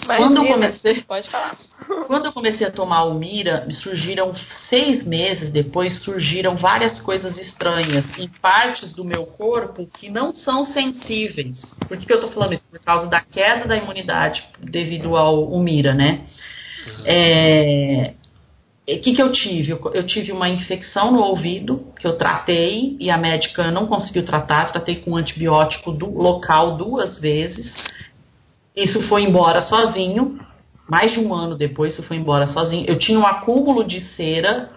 quando eu comecei, pode falar. Quando eu comecei a tomar o Mira, surgiram seis meses depois surgiram várias coisas estranhas em partes do meu corpo que não são sensíveis. Por que, que eu tô falando isso? Por causa da queda da imunidade devido ao Mira, né? Uhum. É, o que, que eu tive? Eu, eu, tive uma infecção no ouvido que eu tratei e a médica não conseguiu tratar. Tratei com antibiótico do local duas vezes. Isso foi embora sozinho. Mais de um ano depois, isso foi embora sozinho. Eu tinha um acúmulo de cera.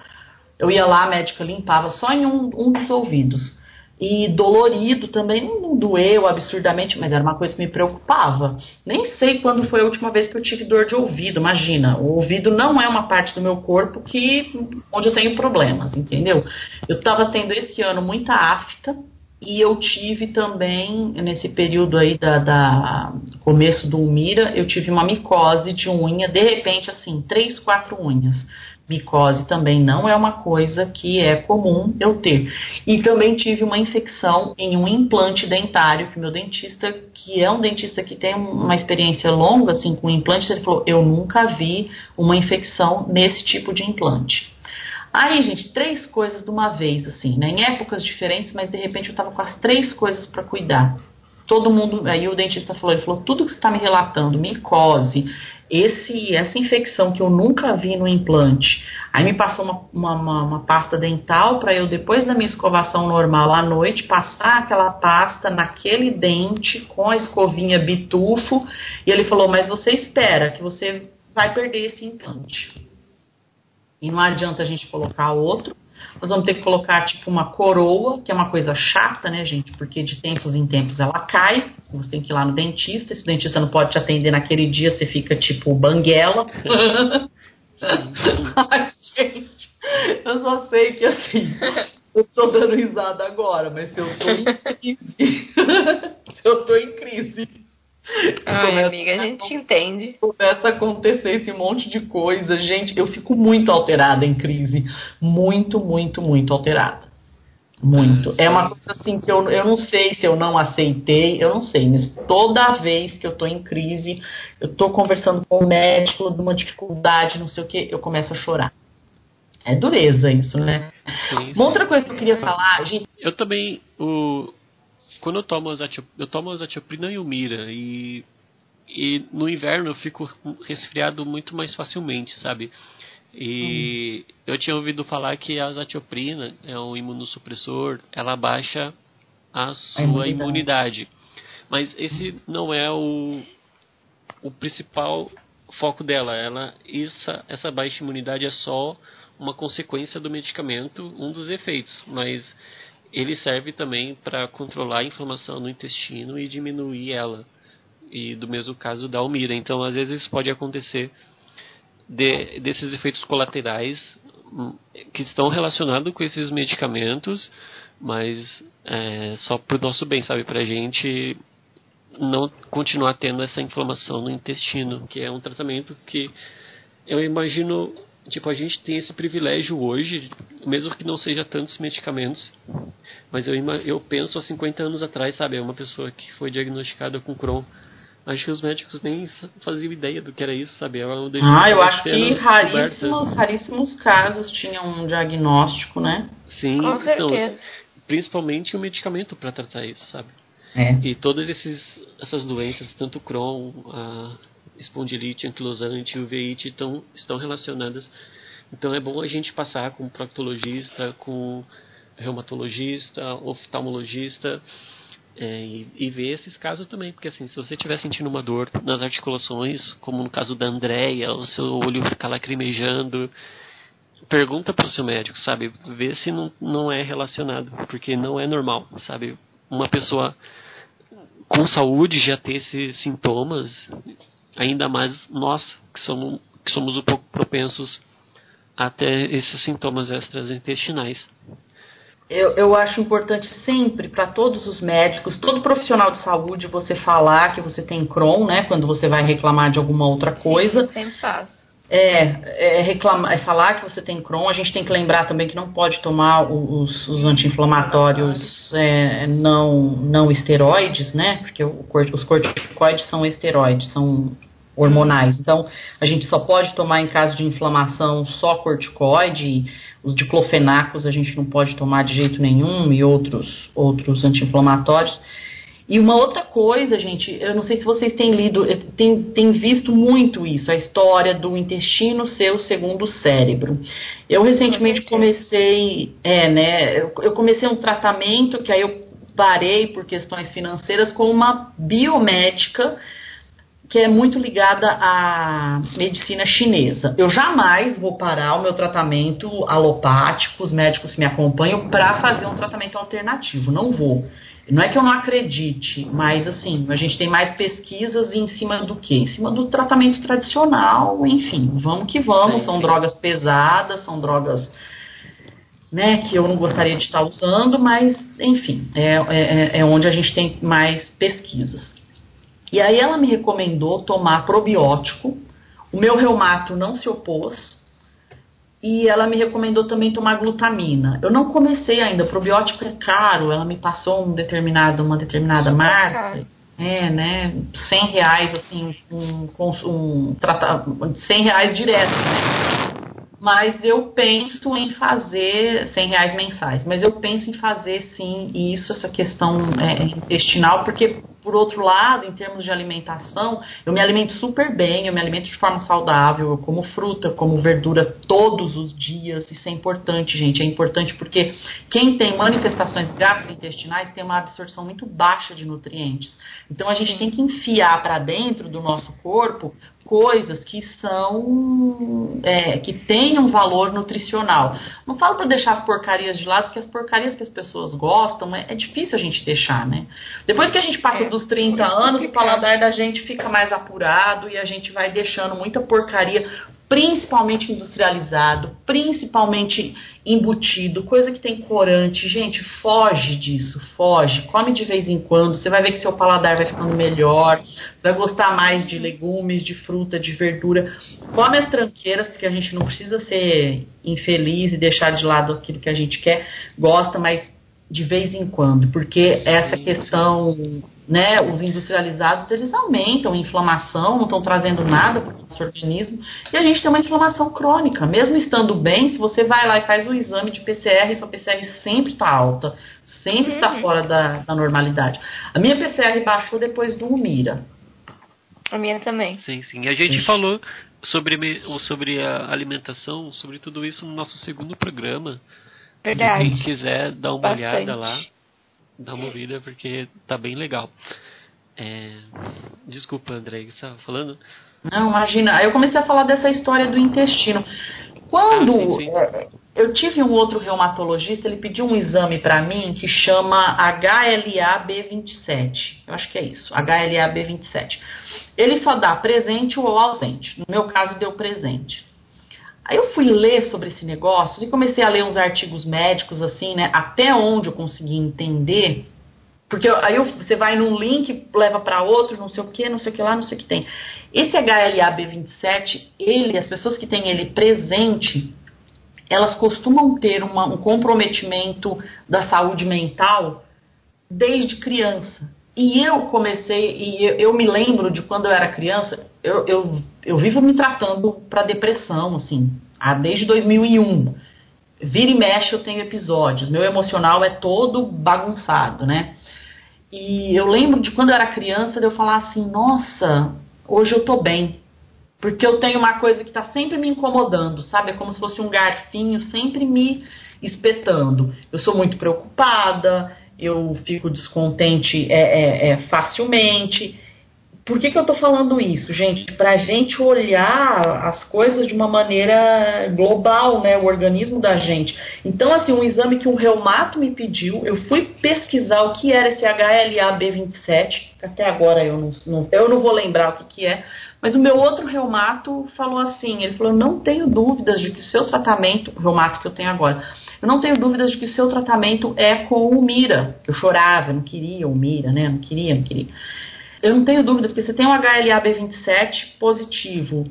Eu ia lá, a médica limpava só em um, um dos ouvidos. E dolorido também, não doeu absurdamente, mas era uma coisa que me preocupava. Nem sei quando foi a última vez que eu tive dor de ouvido, imagina. O ouvido não é uma parte do meu corpo que onde eu tenho problemas, entendeu? Eu estava tendo esse ano muita afta, e eu tive também, nesse período aí da, da começo do Umira, eu tive uma micose de unha, de repente, assim, três, quatro unhas. Micose também não é uma coisa que é comum eu ter. E também tive uma infecção em um implante dentário, que meu dentista, que é um dentista que tem uma experiência longa, assim, com implantes, ele falou, eu nunca vi uma infecção nesse tipo de implante. Aí, gente, três coisas de uma vez, assim, né? Em épocas diferentes, mas de repente eu tava com as três coisas para cuidar. Todo mundo, aí o dentista falou, ele falou, tudo que você está me relatando, micose, esse, essa infecção que eu nunca vi no implante, aí me passou uma, uma, uma, uma pasta dental para eu, depois da minha escovação normal à noite, passar aquela pasta naquele dente com a escovinha bitufo, e ele falou, mas você espera que você vai perder esse implante. E não adianta a gente colocar outro. Nós vamos ter que colocar tipo uma coroa, que é uma coisa chata, né, gente? Porque de tempos em tempos ela cai. Você tem que ir lá no dentista. Se o dentista não pode te atender naquele dia, você fica tipo banguela. Ai, gente, eu só sei que assim, eu tô dando risada agora, mas se eu tô em crise, se eu tô em crise, Ai, amiga, a gente entende. Começa a acontecer esse monte de coisa. Gente, eu fico muito alterada em crise. Muito, muito, muito alterada. Muito. É uma coisa assim que eu, eu não sei se eu não aceitei, eu não sei, mas toda vez que eu tô em crise, eu tô conversando com o médico de uma dificuldade, não sei o que, eu começo a chorar. É dureza isso, né? Sim, sim. Uma outra coisa que eu queria falar, gente. Eu também, o, quando eu tomo eu tomo azatioprina e umira e e no inverno eu fico resfriado muito mais facilmente, sabe? E hum. eu tinha ouvido falar que a azatioprina é um imunossupressor, ela baixa a sua a imunidade. imunidade. Mas esse não é o, o principal foco dela. Ela, essa, essa baixa imunidade é só uma consequência do medicamento, um dos efeitos. Mas ele serve também para controlar a inflamação no intestino e diminuir ela. E do mesmo caso da almira. Então, às vezes pode acontecer de, desses efeitos colaterais hum, que estão relacionados com esses medicamentos, mas é, só para o nosso bem, sabe? Para a gente não continuar tendo essa inflamação no intestino, que é um tratamento que eu imagino tipo, a gente tem esse privilégio hoje, mesmo que não seja tantos medicamentos, mas eu, eu penso há 50 anos atrás, sabe, é uma pessoa que foi diagnosticada com Crohn, acho que os médicos nem faziam ideia do que era isso, sabe? Ela ah, eu acho que raríssimos, raríssimos casos tinham um diagnóstico, né? Sim, com certeza. Então, principalmente o medicamento para tratar isso, sabe? É. E todas esses, essas doenças, tanto Crohn, a espondilite anquilosante e uveíte, estão, estão relacionadas. Então é bom a gente passar com proctologista, com reumatologista, oftalmologista, é, e, e, ver esses casos também, porque assim, se você estiver sentindo uma dor nas articulações, como no caso da Andréia, o seu olho ficar lacrimejando, pergunta para o seu médico, sabe? Vê se não, não é relacionado, porque não é normal, sabe? Uma pessoa com saúde já ter esses sintomas, ainda mais nós que somos, que somos um pouco propensos a ter esses sintomas extraintestinais eu, eu acho importante sempre para todos os médicos, todo profissional de saúde, você falar que você tem Crohn, né? Quando você vai reclamar de alguma outra coisa. Sim, sempre faço. É, é, reclamar, é falar que você tem Crohn. A gente tem que lembrar também que não pode tomar os, os anti-inflamatórios é, não, não esteroides, né? Porque o, os corticoides são esteroides, são hormonais. Então, a gente só pode tomar em caso de inflamação só corticoide. Os diclofenacos a gente não pode tomar de jeito nenhum e outros, outros anti-inflamatórios. E uma outra coisa, gente, eu não sei se vocês têm lido, têm, têm visto muito isso, a história do intestino ser o segundo cérebro. Eu recentemente comecei, é, né, eu, eu comecei um tratamento que aí eu parei por questões financeiras com uma biomédica que é muito ligada à medicina chinesa. Eu jamais vou parar o meu tratamento alopático, os médicos me acompanham, para fazer um tratamento alternativo. Não vou. Não é que eu não acredite, mas assim, a gente tem mais pesquisas em cima do que? Em cima do tratamento tradicional, enfim, vamos que vamos, são drogas pesadas, são drogas né, que eu não gostaria de estar usando, mas enfim, é, é, é onde a gente tem mais pesquisas. E aí ela me recomendou tomar probiótico. O meu reumato não se opôs. E ela me recomendou também tomar glutamina. Eu não comecei ainda, o probiótico é caro. Ela me passou um determinado, uma determinada Super marca. Caro. É, né? 100 reais, assim, um, um, um, um 100 reais direto. Né? Mas eu penso em fazer 100 reais mensais. Mas eu penso em fazer sim isso, essa questão é, intestinal, porque por outro lado, em termos de alimentação, eu me alimento super bem, eu me alimento de forma saudável, eu como fruta, como verdura todos os dias. Isso é importante, gente. É importante porque quem tem manifestações gastrointestinais tem uma absorção muito baixa de nutrientes. Então a gente tem que enfiar para dentro do nosso corpo coisas que são é, que têm um valor nutricional. Não falo para deixar as porcarias de lado, porque as porcarias que as pessoas gostam é, é difícil a gente deixar, né? Depois que a gente passa é, dos 30 anos, o paladar da gente fica mais apurado e a gente vai deixando muita porcaria principalmente industrializado, principalmente embutido, coisa que tem corante. Gente, foge disso, foge. Come de vez em quando, você vai ver que seu paladar vai ficando melhor, vai gostar mais de legumes, de fruta, de verdura. Come as tranqueiras, porque a gente não precisa ser infeliz e deixar de lado aquilo que a gente quer, gosta, mas de vez em quando, porque essa questão né, os industrializados, eles aumentam a inflamação, não estão trazendo nada para o nosso organismo, e a gente tem uma inflamação crônica. Mesmo estando bem, se você vai lá e faz o exame de PCR, sua PCR sempre está alta, sempre está uhum. fora da, da, normalidade. A minha PCR baixou depois do Umira. A minha também. Sim, sim. A gente falou sobre, sobre a alimentação, sobre tudo isso no nosso segundo programa. Verdade. Quem quiser dar uma Bastante. olhada lá dá uma ouvida porque tá bem legal. É... Desculpa, André, que você estava falando? Não, imagina. Aí eu comecei a falar dessa história do intestino. Quando ah, sim, sim. É, eu tive um outro reumatologista, ele pediu um exame para mim que chama HLA-B27. Eu acho que é isso, HLA-B27. Ele só dá presente ou ausente. No meu caso, deu presente. Aí eu fui ler sobre esse negócio e comecei a ler uns artigos médicos, assim, né? Até onde eu consegui entender, Porque aí você vai num link, leva para outro, não sei o que, não sei o que lá, não sei o que tem. Esse HLA-B27, ele, as pessoas que têm ele presente, elas costumam ter uma, um comprometimento da saúde mental desde criança. E eu comecei, e eu, eu me lembro de quando eu era criança, eu, eu, eu vivo me tratando para depressão, assim, desde 2001. Vira e mexe eu tenho episódios, meu emocional é todo bagunçado, né? E eu lembro de quando eu era criança de eu falar assim, nossa, hoje eu tô bem. Porque eu tenho uma coisa que está sempre me incomodando, sabe? É como se fosse um garfinho sempre me espetando. Eu sou muito preocupada, eu fico descontente é, é, é facilmente. Por que, que eu tô falando isso, gente? Pra gente olhar as coisas de uma maneira global, né? O organismo da gente. Então, assim, um exame que um reumato me pediu, eu fui pesquisar o que era esse HLA-B27, até agora eu não, não, eu não vou lembrar o que, que é, mas o meu outro reumato falou assim, ele falou, não tenho dúvidas de que o seu tratamento, o reumato que eu tenho agora, eu não tenho dúvidas de que o seu tratamento é com o Mira, eu chorava, eu não queria o Mira, né? Não queria, não queria. Eu não tenho dúvida, porque você tem um HLA-B27 positivo,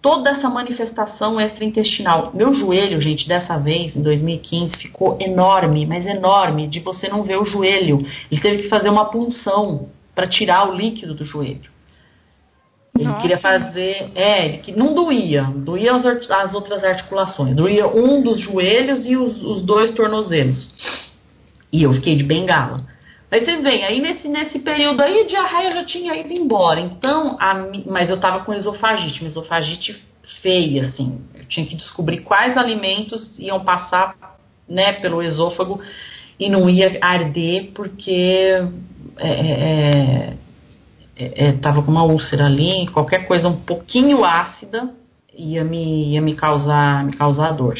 toda essa manifestação extraintestinal. Meu joelho, gente, dessa vez, em 2015, ficou enorme, mas enorme, de você não ver o joelho. Ele teve que fazer uma punção para tirar o líquido do joelho. Ele Nossa. queria fazer. É, ele que não doía. Doía as, as, outras articulações. Doía um dos joelhos e os, os dois tornozelos. E eu fiquei de bengala. Aí vocês veem, aí nesse, nesse período aí a diarreia já tinha ido embora. Então, a, mas eu tava com esofagite, uma esofagite feia, assim. Eu tinha que descobrir quais alimentos iam passar né, pelo esôfago e não ia arder, porque é, é, é, é tava com uma úlcera ali, qualquer coisa um pouquinho ácida ia me, ia me causar me causar dor.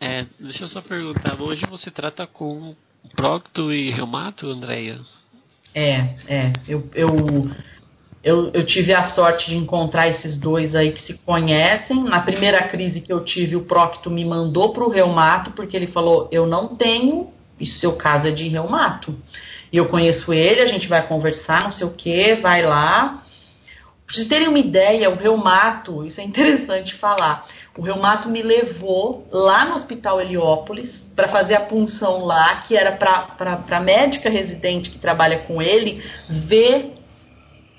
É, deixa eu só perguntar, hoje você trata com Procto e reumato, Andréia? É, é. Eu, eu, eu, eu, tive a sorte de encontrar esses dois aí que se conhecem. Na primeira crise que eu tive, o Procto me mandou para o reumato, porque ele falou: Eu não tenho, e seu caso é de reumato. E eu conheço ele, a gente vai conversar, não sei o que, vai lá. Pra vocês terem uma ideia, o reumato, isso é interessante falar. O reumato me levou lá no Hospital Heliópolis para fazer a punção lá, que era para a médica residente que trabalha com ele ver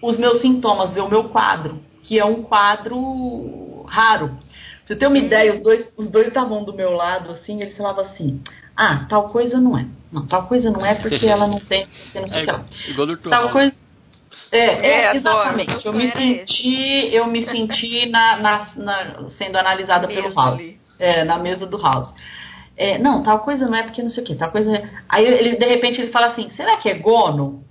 os meus sintomas, ver o meu quadro, que é um quadro raro. Pra você ter uma ideia, os dois os dois estavam do meu lado, assim, eles falavam assim: ah, tal coisa não é. Não, tal coisa não é porque ela não tem, não sei o é, que. Igual tal coisa é, é, exatamente. Eu me senti, eu me senti na, na, na sendo analisada pelo House. É, na mesa do House. É, não, tal coisa não é porque não sei o que, tal coisa. É... Aí ele, de repente, ele fala assim: será que é gono?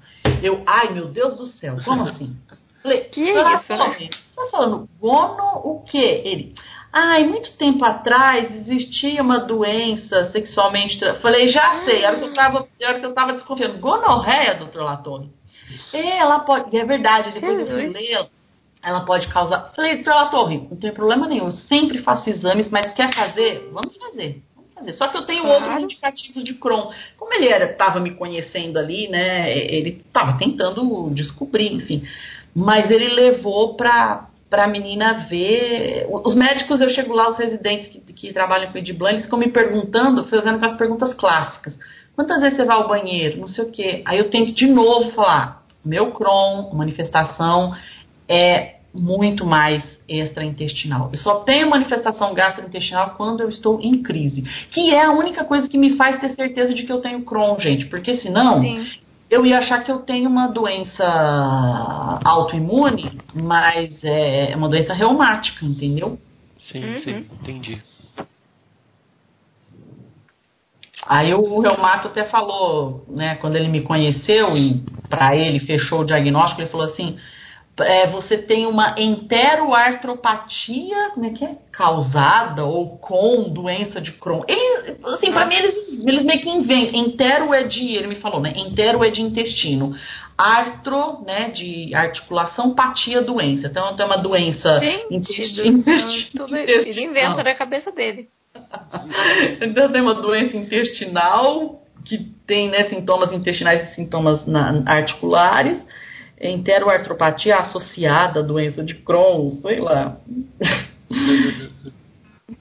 Eu, ai meu Deus do céu, como assim? Falei, que é isso, né? Tá falando, gono o quê? Ele, ai, muito tempo atrás existia uma doença sexualmente. Falei, já sei, era era que eu tava desconfiando. Gonorreia, doutor Latone. É, ela pode. E é verdade, depois eu fui ler, ela pode causar. Falei, doutora Torre, não tem problema nenhum. Eu sempre faço exames, mas quer fazer? Vamos fazer. Vamos fazer. Só que eu tenho claro. outros indicativos de Crohn. Como ele estava me conhecendo ali, né? Ele estava tentando descobrir, enfim. Mas ele levou para para a menina ver. Os médicos, eu chego lá, os residentes que, que trabalham com Ediblan, eles ficam me perguntando, fazendo com as perguntas clássicas. Quantas vezes você vai ao banheiro? Não sei o quê. Aí eu tenho que de novo falar meu Crohn, manifestação é muito mais extraintestinal. Eu só tenho manifestação gastrointestinal quando eu estou em crise, que é a única coisa que me faz ter certeza de que eu tenho Crohn, gente, porque senão Sim. eu ia achar que eu tenho uma doença autoimune, mas é uma doença reumática, entendeu? Sim, uhum. sim, entendi. Aí o reumato até falou, né, quando ele me conheceu e para ele fechou o diagnóstico, ele falou assim: é, você tem uma enteroartropatia, como é que é? Causada ou com doença de Crohn. Ele, assim, para mim eles, eles meio que inventam. Entero é de, ele me falou, né? Entero é de intestino. Artro, né, de articulação, patia, doença. Então tem uma doença Gente, intestino. Tudo ele inventa na cabeça dele. Então tem uma doença intestinal que tem né, sintomas intestinais e sintomas na, articulares, enteroartropatia associada à doença de Crohn, sei lá.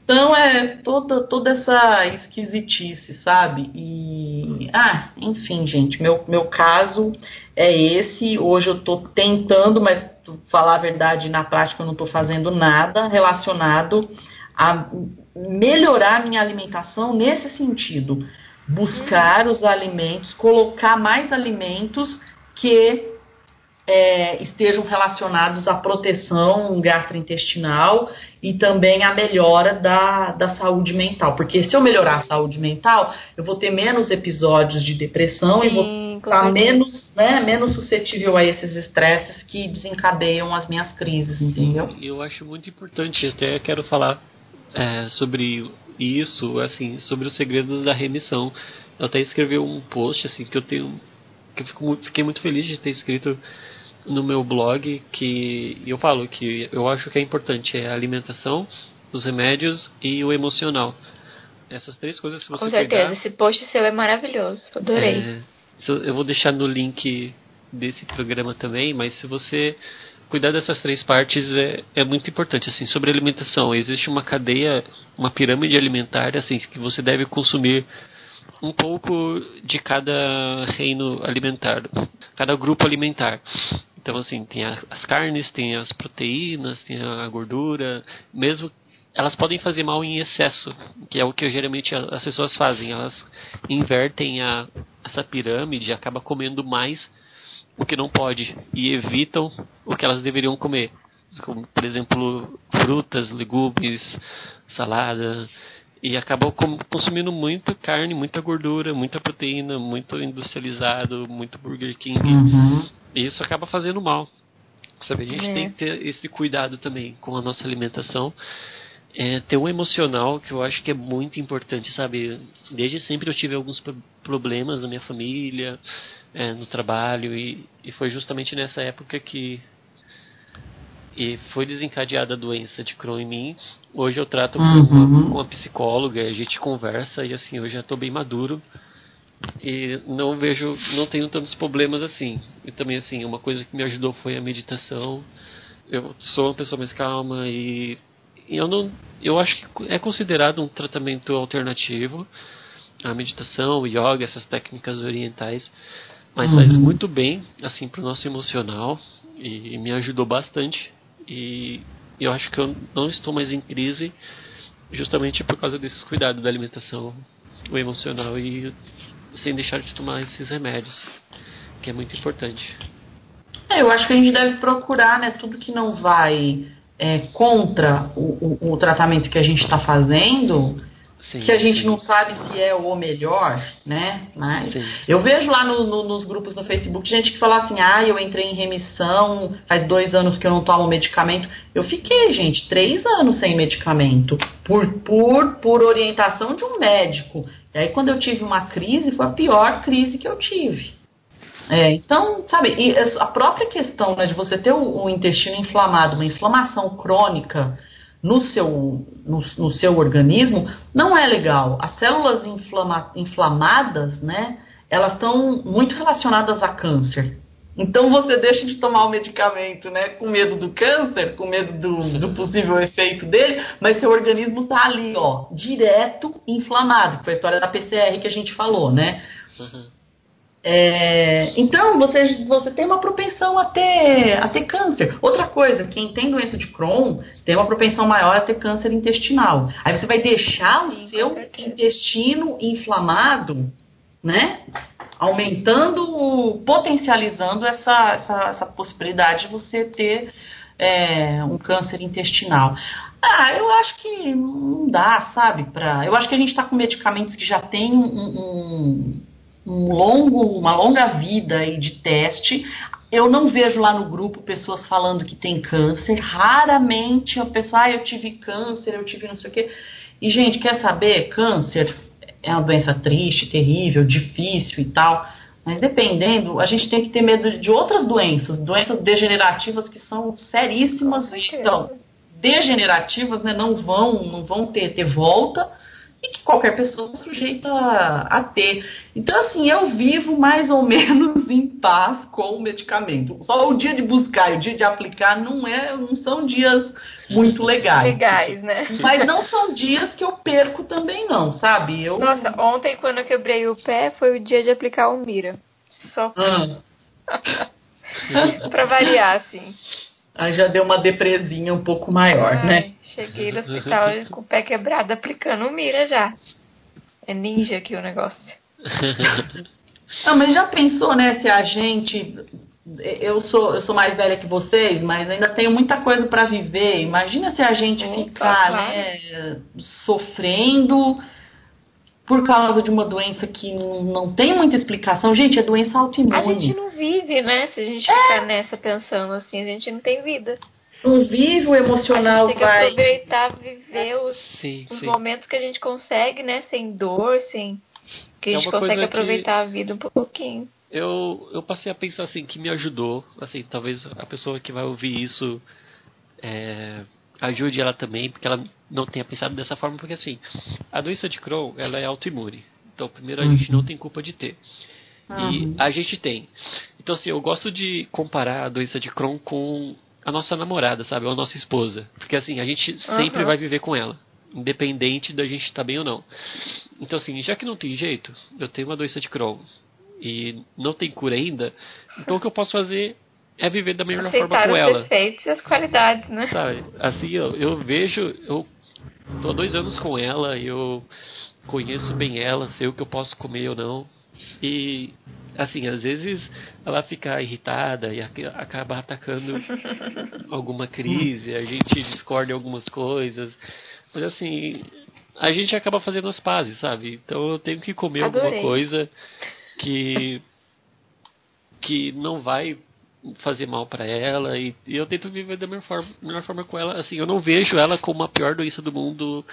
Então é toda, toda essa esquisitice, sabe? E. Ah, enfim, gente, meu, meu caso é esse. Hoje eu tô tentando, mas falar a verdade, na prática eu não tô fazendo nada relacionado a melhorar minha alimentação nesse sentido. Buscar os alimentos, colocar mais alimentos que é, estejam relacionados à proteção gastrointestinal e também à melhora da, da saúde mental. Porque se eu melhorar a saúde mental, eu vou ter menos episódios de depressão Sim, e vou estar menos, né, menos suscetível a esses estresses que desencadeiam as minhas crises, entendeu? Eu acho muito importante, até quero falar é, sobre isso, assim, sobre os segredos da remissão. Eu até escrevi um post assim que eu tenho que eu fiquei muito feliz de ter escrito no meu blog que eu falo que eu acho que é importante é a alimentação, os remédios e o emocional. Essas três coisas se você Com certeza, pegar, esse post seu é maravilhoso. Adorei. É, eu vou deixar no link desse programa também, mas se você cuidar dessas três partes é, é muito importante assim sobre alimentação existe uma cadeia uma pirâmide alimentar assim que você deve consumir um pouco de cada reino alimentar cada grupo alimentar então, assim, tem as carnes, tem as proteínas, tem a gordura, mesmo elas podem fazer mal em excesso, que é o que geralmente as pessoas fazem. Elas invertem a, essa pirâmide, acaba comendo mais o que não pode e evitam o que elas deveriam comer, como por exemplo frutas, legumes, salada e acabam consumindo muita carne, muita gordura, muita proteína, muito industrializado, muito Burger King. Uhum. E isso acaba fazendo mal. Sabe? A gente é. tem que ter esse cuidado também com a nossa alimentação. É, ter um emocional que eu acho que é muito importante, sabe? Desde sempre eu tive alguns problemas na minha família, é, no trabalho, e, e foi justamente nessa época que e foi desencadeada a doença de Crohn em mim. Hoje eu trato uhum. com, uma, com uma psicóloga, a gente conversa e assim, eu já estou bem maduro e não vejo, não tenho tantos problemas assim. E também assim, uma coisa que me ajudou foi a meditação. Eu sou uma pessoa mais calma e, e eu não, eu acho que é considerado um tratamento alternativo a meditação, o yoga, essas técnicas orientais, mas uhum. faz muito bem assim para o nosso emocional e me ajudou bastante e eu acho que eu não estou mais em crise justamente por causa desses cuidados da alimentação, o emocional e sem deixar de tomar esses remédios, que é muito importante. É, eu acho que a gente deve procurar, né, tudo que não vai é, contra o, o, o, tratamento que a gente está fazendo, Sim, que a gente sim. não sabe se é o melhor, né? Mas sim. eu vejo lá no, no, nos grupos no Facebook gente que fala assim: ah, eu entrei em remissão, faz dois anos que eu não tomo medicamento. Eu fiquei, gente, três anos sem medicamento, por, por, por orientação de um médico. E aí, quando eu tive uma crise, foi a pior crise que eu tive. É, então, sabe, a própria questão né, de você ter o, o intestino inflamado, uma inflamação crônica no seu, no, no, seu organismo não é legal. As células inflama, inflamadas, né, elas estão muito relacionadas a câncer. Então você deixa de tomar o medicamento, né, com medo do câncer, com medo do, do possível efeito dele, mas seu organismo está ali, ó, direto inflamado. Foi a história da PCR que a gente falou, né? Uhum. É, então, você, você tem uma propensão a ter, a ter câncer. Outra coisa, quem tem doença de Crohn tem uma propensão maior a ter câncer intestinal. Aí você vai deixar o seu intestino inflamado, né? Aumentando, potencializando essa, essa, essa possibilidade de você ter é, um câncer intestinal. Ah, eu acho que não dá, sabe? Pra, eu acho que a gente está com medicamentos que já tem um, um um longo, uma longa vida aí de teste. Eu não vejo lá no grupo pessoas falando que tem câncer. Raramente a pessoa, ah, eu tive câncer, eu tive não sei o quê. E, gente, quer saber? Câncer é uma doença triste, terrível, difícil e tal. Mas dependendo, a gente tem que ter medo de outras doenças, doenças degenerativas que são seríssimas, então, degenerativas, né, não vão, não vão ter, ter volta e que qualquer pessoa é sujeita a, a, ter. Então, assim, eu vivo mais ou menos em paz com o medicamento. Só o dia de buscar e o dia de aplicar não, é, não são dias muito legais. Legais, né? Mas não são dias que eu perco também, não, sabe? Eu... Nossa, ontem quando eu quebrei o pé foi o dia de aplicar o Mira. Só pra, ah. pra variar, assim. Aí já deu uma depresinha um pouco maior, Ai, né? Cheguei no hospital com o pé quebrado aplicando o Mira já. É ninja aqui o negócio. Não, mas já pensou, né, se a gente. Eu sou, eu sou mais velha que vocês, mas ainda tenho muita coisa para viver. Imagina se a gente Opa, ficar claro. né, sofrendo por causa de uma doença que não, não tem muita explicação. Gente, é doença autoimune. A gente não vive, né? Se a gente é. ficar nessa pensando assim, a gente não tem vida. Não vive o emocional, a gente tem vai. que aproveitar, viver os, sim, os sim. momentos que a gente consegue, né? Sem dor, sem. Que a é gente é consegue aproveitar a vida um pouquinho. Eu, eu passei a pensar assim, que me ajudou. Assim, talvez a pessoa que vai ouvir isso é, ajude ela também, porque ela não tenha pensado dessa forma, porque assim, a doença de Crohn, ela é autoimune. Então, primeiro, a uhum. gente não tem culpa de ter. Uhum. E a gente tem. Então, assim, eu gosto de comparar a doença de Crohn com a nossa namorada, sabe? Ou a nossa esposa. Porque, assim, a gente sempre uhum. vai viver com ela. Independente da gente estar tá bem ou não. Então, assim, já que não tem jeito, eu tenho uma doença de Crohn e não tem cura ainda, então o que eu posso fazer é viver da melhor Aceitar forma com ela. os defeitos e as qualidades, né? Sabe? Assim, eu, eu vejo, eu tô há dois anos com ela, eu conheço bem ela, sei o que eu posso comer ou não. E assim, às vezes ela fica irritada e acaba atacando alguma crise, a gente discorda em algumas coisas. Mas assim, a gente acaba fazendo as pazes, sabe? Então eu tenho que comer Adorei. alguma coisa que que não vai fazer mal para ela e, e, eu tento viver da melhor forma, melhor forma com ela. Assim, eu não vejo ela como a pior doença do mundo,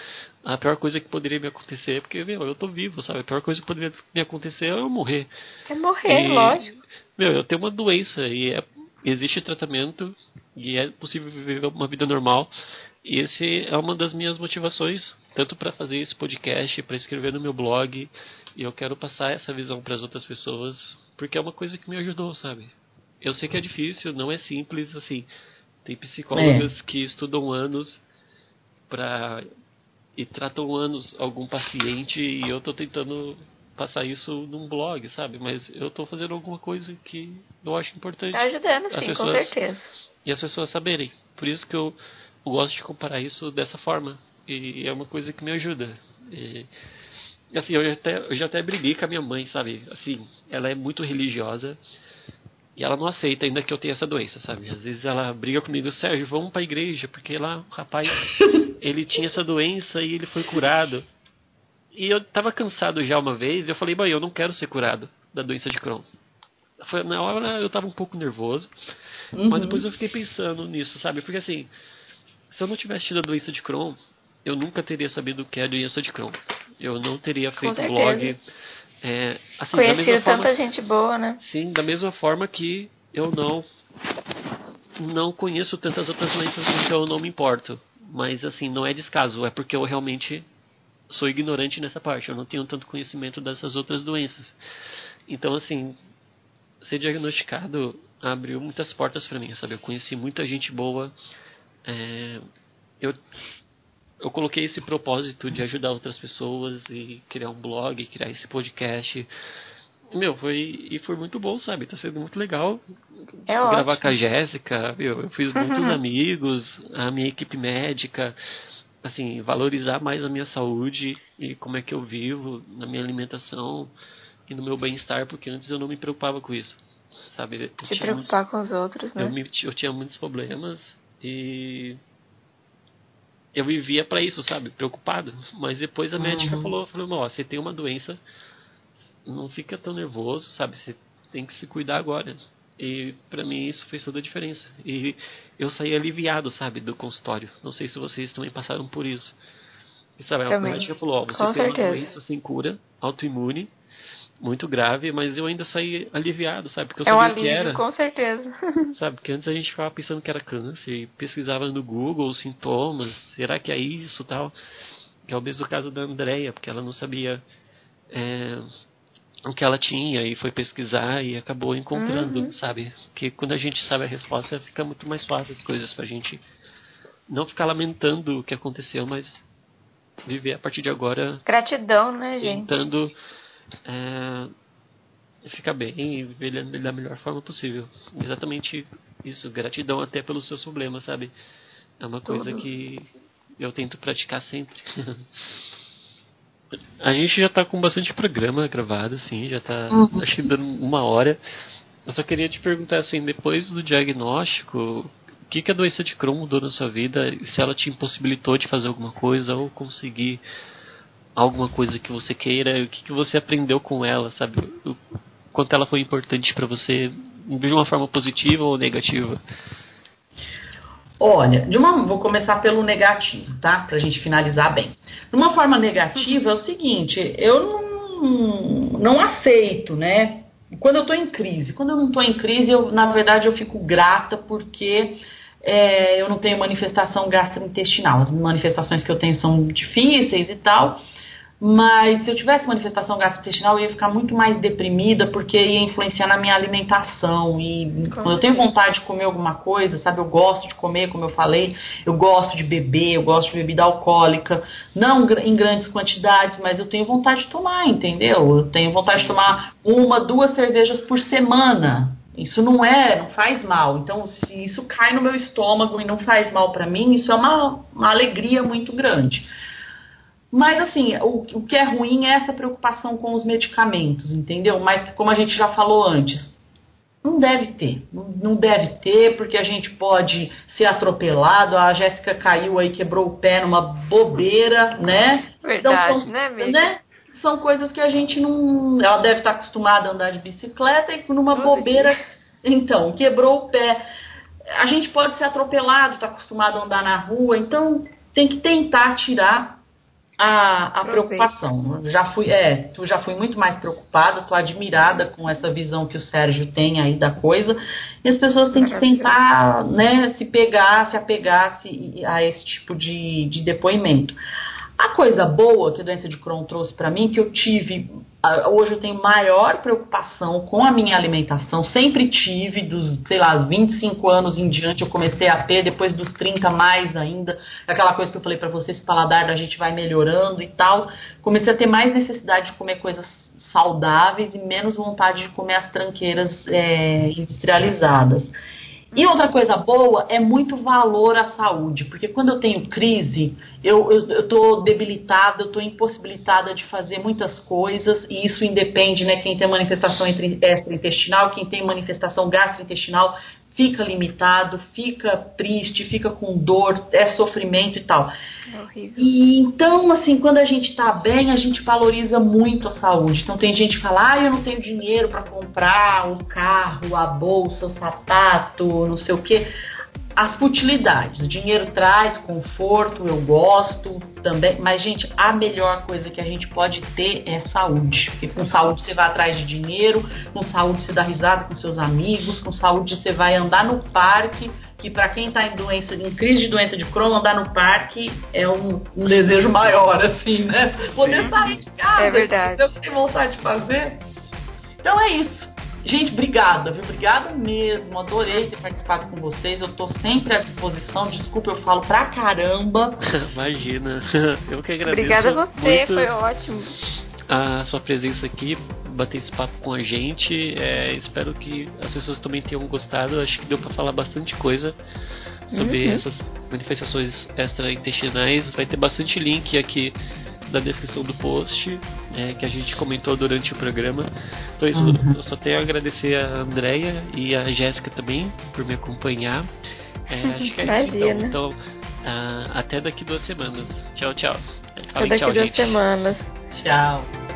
a pior coisa que poderia me acontecer, porque meu, eu tô vivo, sabe? A pior coisa que poderia me acontecer é eu morrer. É morrer, e, lógico. Meu, eu tenho uma doença e é, existe tratamento e é possível viver uma vida normal. E esse é uma das minhas motivações, tanto para fazer esse podcast, para escrever no meu blog, e eu quero passar essa visão para as outras pessoas, porque é uma coisa que me ajudou, sabe? Eu sei que é difícil, não é simples, assim. Tem psicólogas é. que estudam anos para e tratam anos algum paciente e eu estou tentando passar isso num blog, sabe? Mas eu estou fazendo alguma coisa que eu acho importante. Tá ajudando, sim, pessoas, com certeza. E as pessoas saberem. Por isso que eu, eu, gosto de comparar isso dessa forma. E é uma coisa que me ajuda. E, assim, eu já, até, eu já até briguei com a minha mãe, sabe? Assim, ela é muito religiosa. E ela não aceita ainda que eu tenha essa doença, sabe? Às vezes ela briga comigo, Sérgio, vamos pra igreja, porque lá o rapaz, ele tinha essa doença e ele foi curado. E eu tava cansado já uma vez, e eu falei, mãe, eu não quero ser curado da doença de Crohn. Foi, na hora eu tava um pouco nervoso, uhum. mas depois eu fiquei pensando nisso, sabe? Porque assim, se eu não tivesse tido a doença de Crohn, eu nunca teria sabido o que é a doença de Crohn. Eu não teria feito blog, é, assim, Conhecido forma, tanta gente boa, né? Sim, da mesma forma que eu não não conheço tantas outras doenças, então eu não me importo. Mas assim, não é descaso, é porque eu realmente sou ignorante nessa parte. Eu não tenho tanto conhecimento dessas outras doenças. Então, assim, ser diagnosticado abriu muitas portas para mim, sabe? Eu conheci muita gente boa. É, eu eu coloquei esse propósito de ajudar outras pessoas e criar um blog, criar esse podcast. Meu, foi e foi muito bom, sabe? Tá sendo muito legal é gravar ótimo. com a Jéssica, meu, eu fiz muitos uhum. amigos, a minha equipe médica, assim, valorizar mais a minha saúde e como é que eu vivo, na minha alimentação e no meu bem-estar, porque antes eu não me preocupava com isso, sabe? Eu Se preocupar muitos, com os outros, né? Eu, me, eu tinha muitos problemas e eu vivia para isso, sabe? Preocupado. Mas depois a médica uhum. falou, falou, ó, você tem uma doença, não fica tão nervoso, sabe? Você tem que se cuidar agora. E para mim isso fez toda a diferença. E eu saí aliviado, sabe, do consultório. Não sei se vocês também passaram por isso. E sabe, a médica falou, ó, você Com tem certeza. uma doença sem cura, autoimune, muito grave, mas eu ainda saí aliviado, sabe? Porque eu é sabia um alívio, que era. com certeza. Sabe? Porque antes a gente ficava pensando que era câncer, e pesquisava no Google os sintomas, será que é isso tal. Que é o mesmo caso da Andrea, porque ela não sabia é, o que ela tinha e foi pesquisar e acabou encontrando, uhum. sabe? Que quando a gente sabe a resposta fica muito mais fácil as coisas pra gente não ficar lamentando o que aconteceu, mas viver a partir de agora. Gratidão, né, gente? Tentando é, ficar bem e viver da melhor forma possível. Exatamente isso, gratidão até pelos seus problemas, sabe? É uma coisa que eu tento praticar sempre. a gente já tá com bastante programa gravado, assim, já tá uhum. acho que dando uma hora. Eu só queria te perguntar assim, depois do diagnóstico, o que, que a doença de Crohn mudou na sua vida? Se ela te impossibilitou de fazer alguma coisa ou conseguir alguma coisa que você queira? O que, que você aprendeu com ela, sabe? O quanto ela foi importante para você, de uma forma positiva ou negativa? Olha, de uma, vou começar pelo negativo, tá? Pra gente finalizar bem. De uma forma negativa é o seguinte, eu não, não aceito, né? Quando eu tô em crise, quando eu não tô em crise, eu, na verdade, eu fico grata porque é, eu não tenho manifestação gastrointestinal. As manifestações que eu tenho são difíceis e tal. Mas se eu tivesse manifestação gastrointestinal, eu ia ficar muito mais deprimida, porque ia influenciar na minha alimentação. E quando eu tenho vontade de comer alguma coisa, sabe? Eu gosto de comer, como eu falei, eu gosto de beber, eu gosto de bebida alcoólica, não em grandes quantidades, mas eu tenho vontade de tomar, entendeu? Eu tenho vontade de tomar uma, duas cervejas por semana. Isso não é, não faz mal. Então, se isso cai no meu estômago e não faz mal para mim, isso é uma, uma alegria muito grande. Mas assim, o, o que é ruim é essa preocupação com os medicamentos, entendeu? Mas como a gente já falou antes, não deve ter, não, deve ter, porque a gente pode ser atropelado. A Jéssica caiu aí, quebrou o pé numa bobeira, né? Verdade, então, são, né, amiga? né? São coisas que a gente não. Ela deve estar acostumada a andar de bicicleta e numa bobeira. Então, quebrou o pé. A gente pode ser atropelado, está acostumado a andar na rua, então tem que tentar tirar a, a preocupação. Já fui, é, tu já fui muito mais preocupada, tô admirada com essa visão que o Sérgio tem aí da coisa. E as pessoas têm que tentar, né, se pegar, se apegar -se a esse tipo de, de depoimento. A coisa boa que a doença de Crohn trouxe para mim, que eu tive, hoje eu tenho maior preocupação com a minha alimentação, sempre tive, dos, sei lá, 25 anos em diante eu comecei a ter, depois dos 30 mais ainda, aquela coisa que eu falei para vocês, paladar da gente vai melhorando e tal, comecei a ter mais necessidade de comer coisas saudáveis e menos vontade de comer as tranqueiras é, industrializadas. E outra coisa boa é muito valor à saúde, porque quando eu tenho crise, eu estou debilitada, eu estou impossibilitada de fazer muitas coisas, e isso independe, né? Quem tem manifestação extraintestinal, quem tem manifestação gastrointestinal, fica limitado, fica triste, fica com dor, é sofrimento e tal. É horrível. E então, assim, quando a gente tá bem, a gente valoriza muito a saúde. Então tem gente que fala: "Ah, eu não tenho dinheiro para comprar o carro, a bolsa, o sapato, não sei o quê" as futilidades. Dinheiro traz conforto, eu gosto também, mas gente, a melhor coisa que a gente pode ter é saúde. Porque com saúde você vai atrás de dinheiro, com saúde você dá risada com seus amigos, com saúde você vai andar no parque. Que para quem está em doença, em crise de doença de Crohn, andar no parque é um, um desejo maior, assim, né? Poder sair de casa, é verdade. eu tenho vontade de fazer. Então é isso. Gente, obrigada, viu? Obrigada mesmo. Adorei ter participado com vocês. Eu tô sempre à disposição. Desculpa, eu falo pra caramba. Imagina. Eu que agradeço. Obrigada a você, foi ótimo. A sua presença aqui, bater esse papo com a gente. É, espero que as pessoas também tenham gostado. Acho que deu pra falar bastante coisa sobre uhum. essas manifestações extraintestinais. Vai ter bastante link aqui na descrição do post é, que a gente comentou durante o programa. Então isso, uhum. eu só tenho a agradecer a Andrea e a Jéssica também por me acompanhar. É, acho que é isso então. Então, uh, até daqui duas semanas. Tchau, tchau. Falem até daqui tchau, duas gente. semanas. Tchau.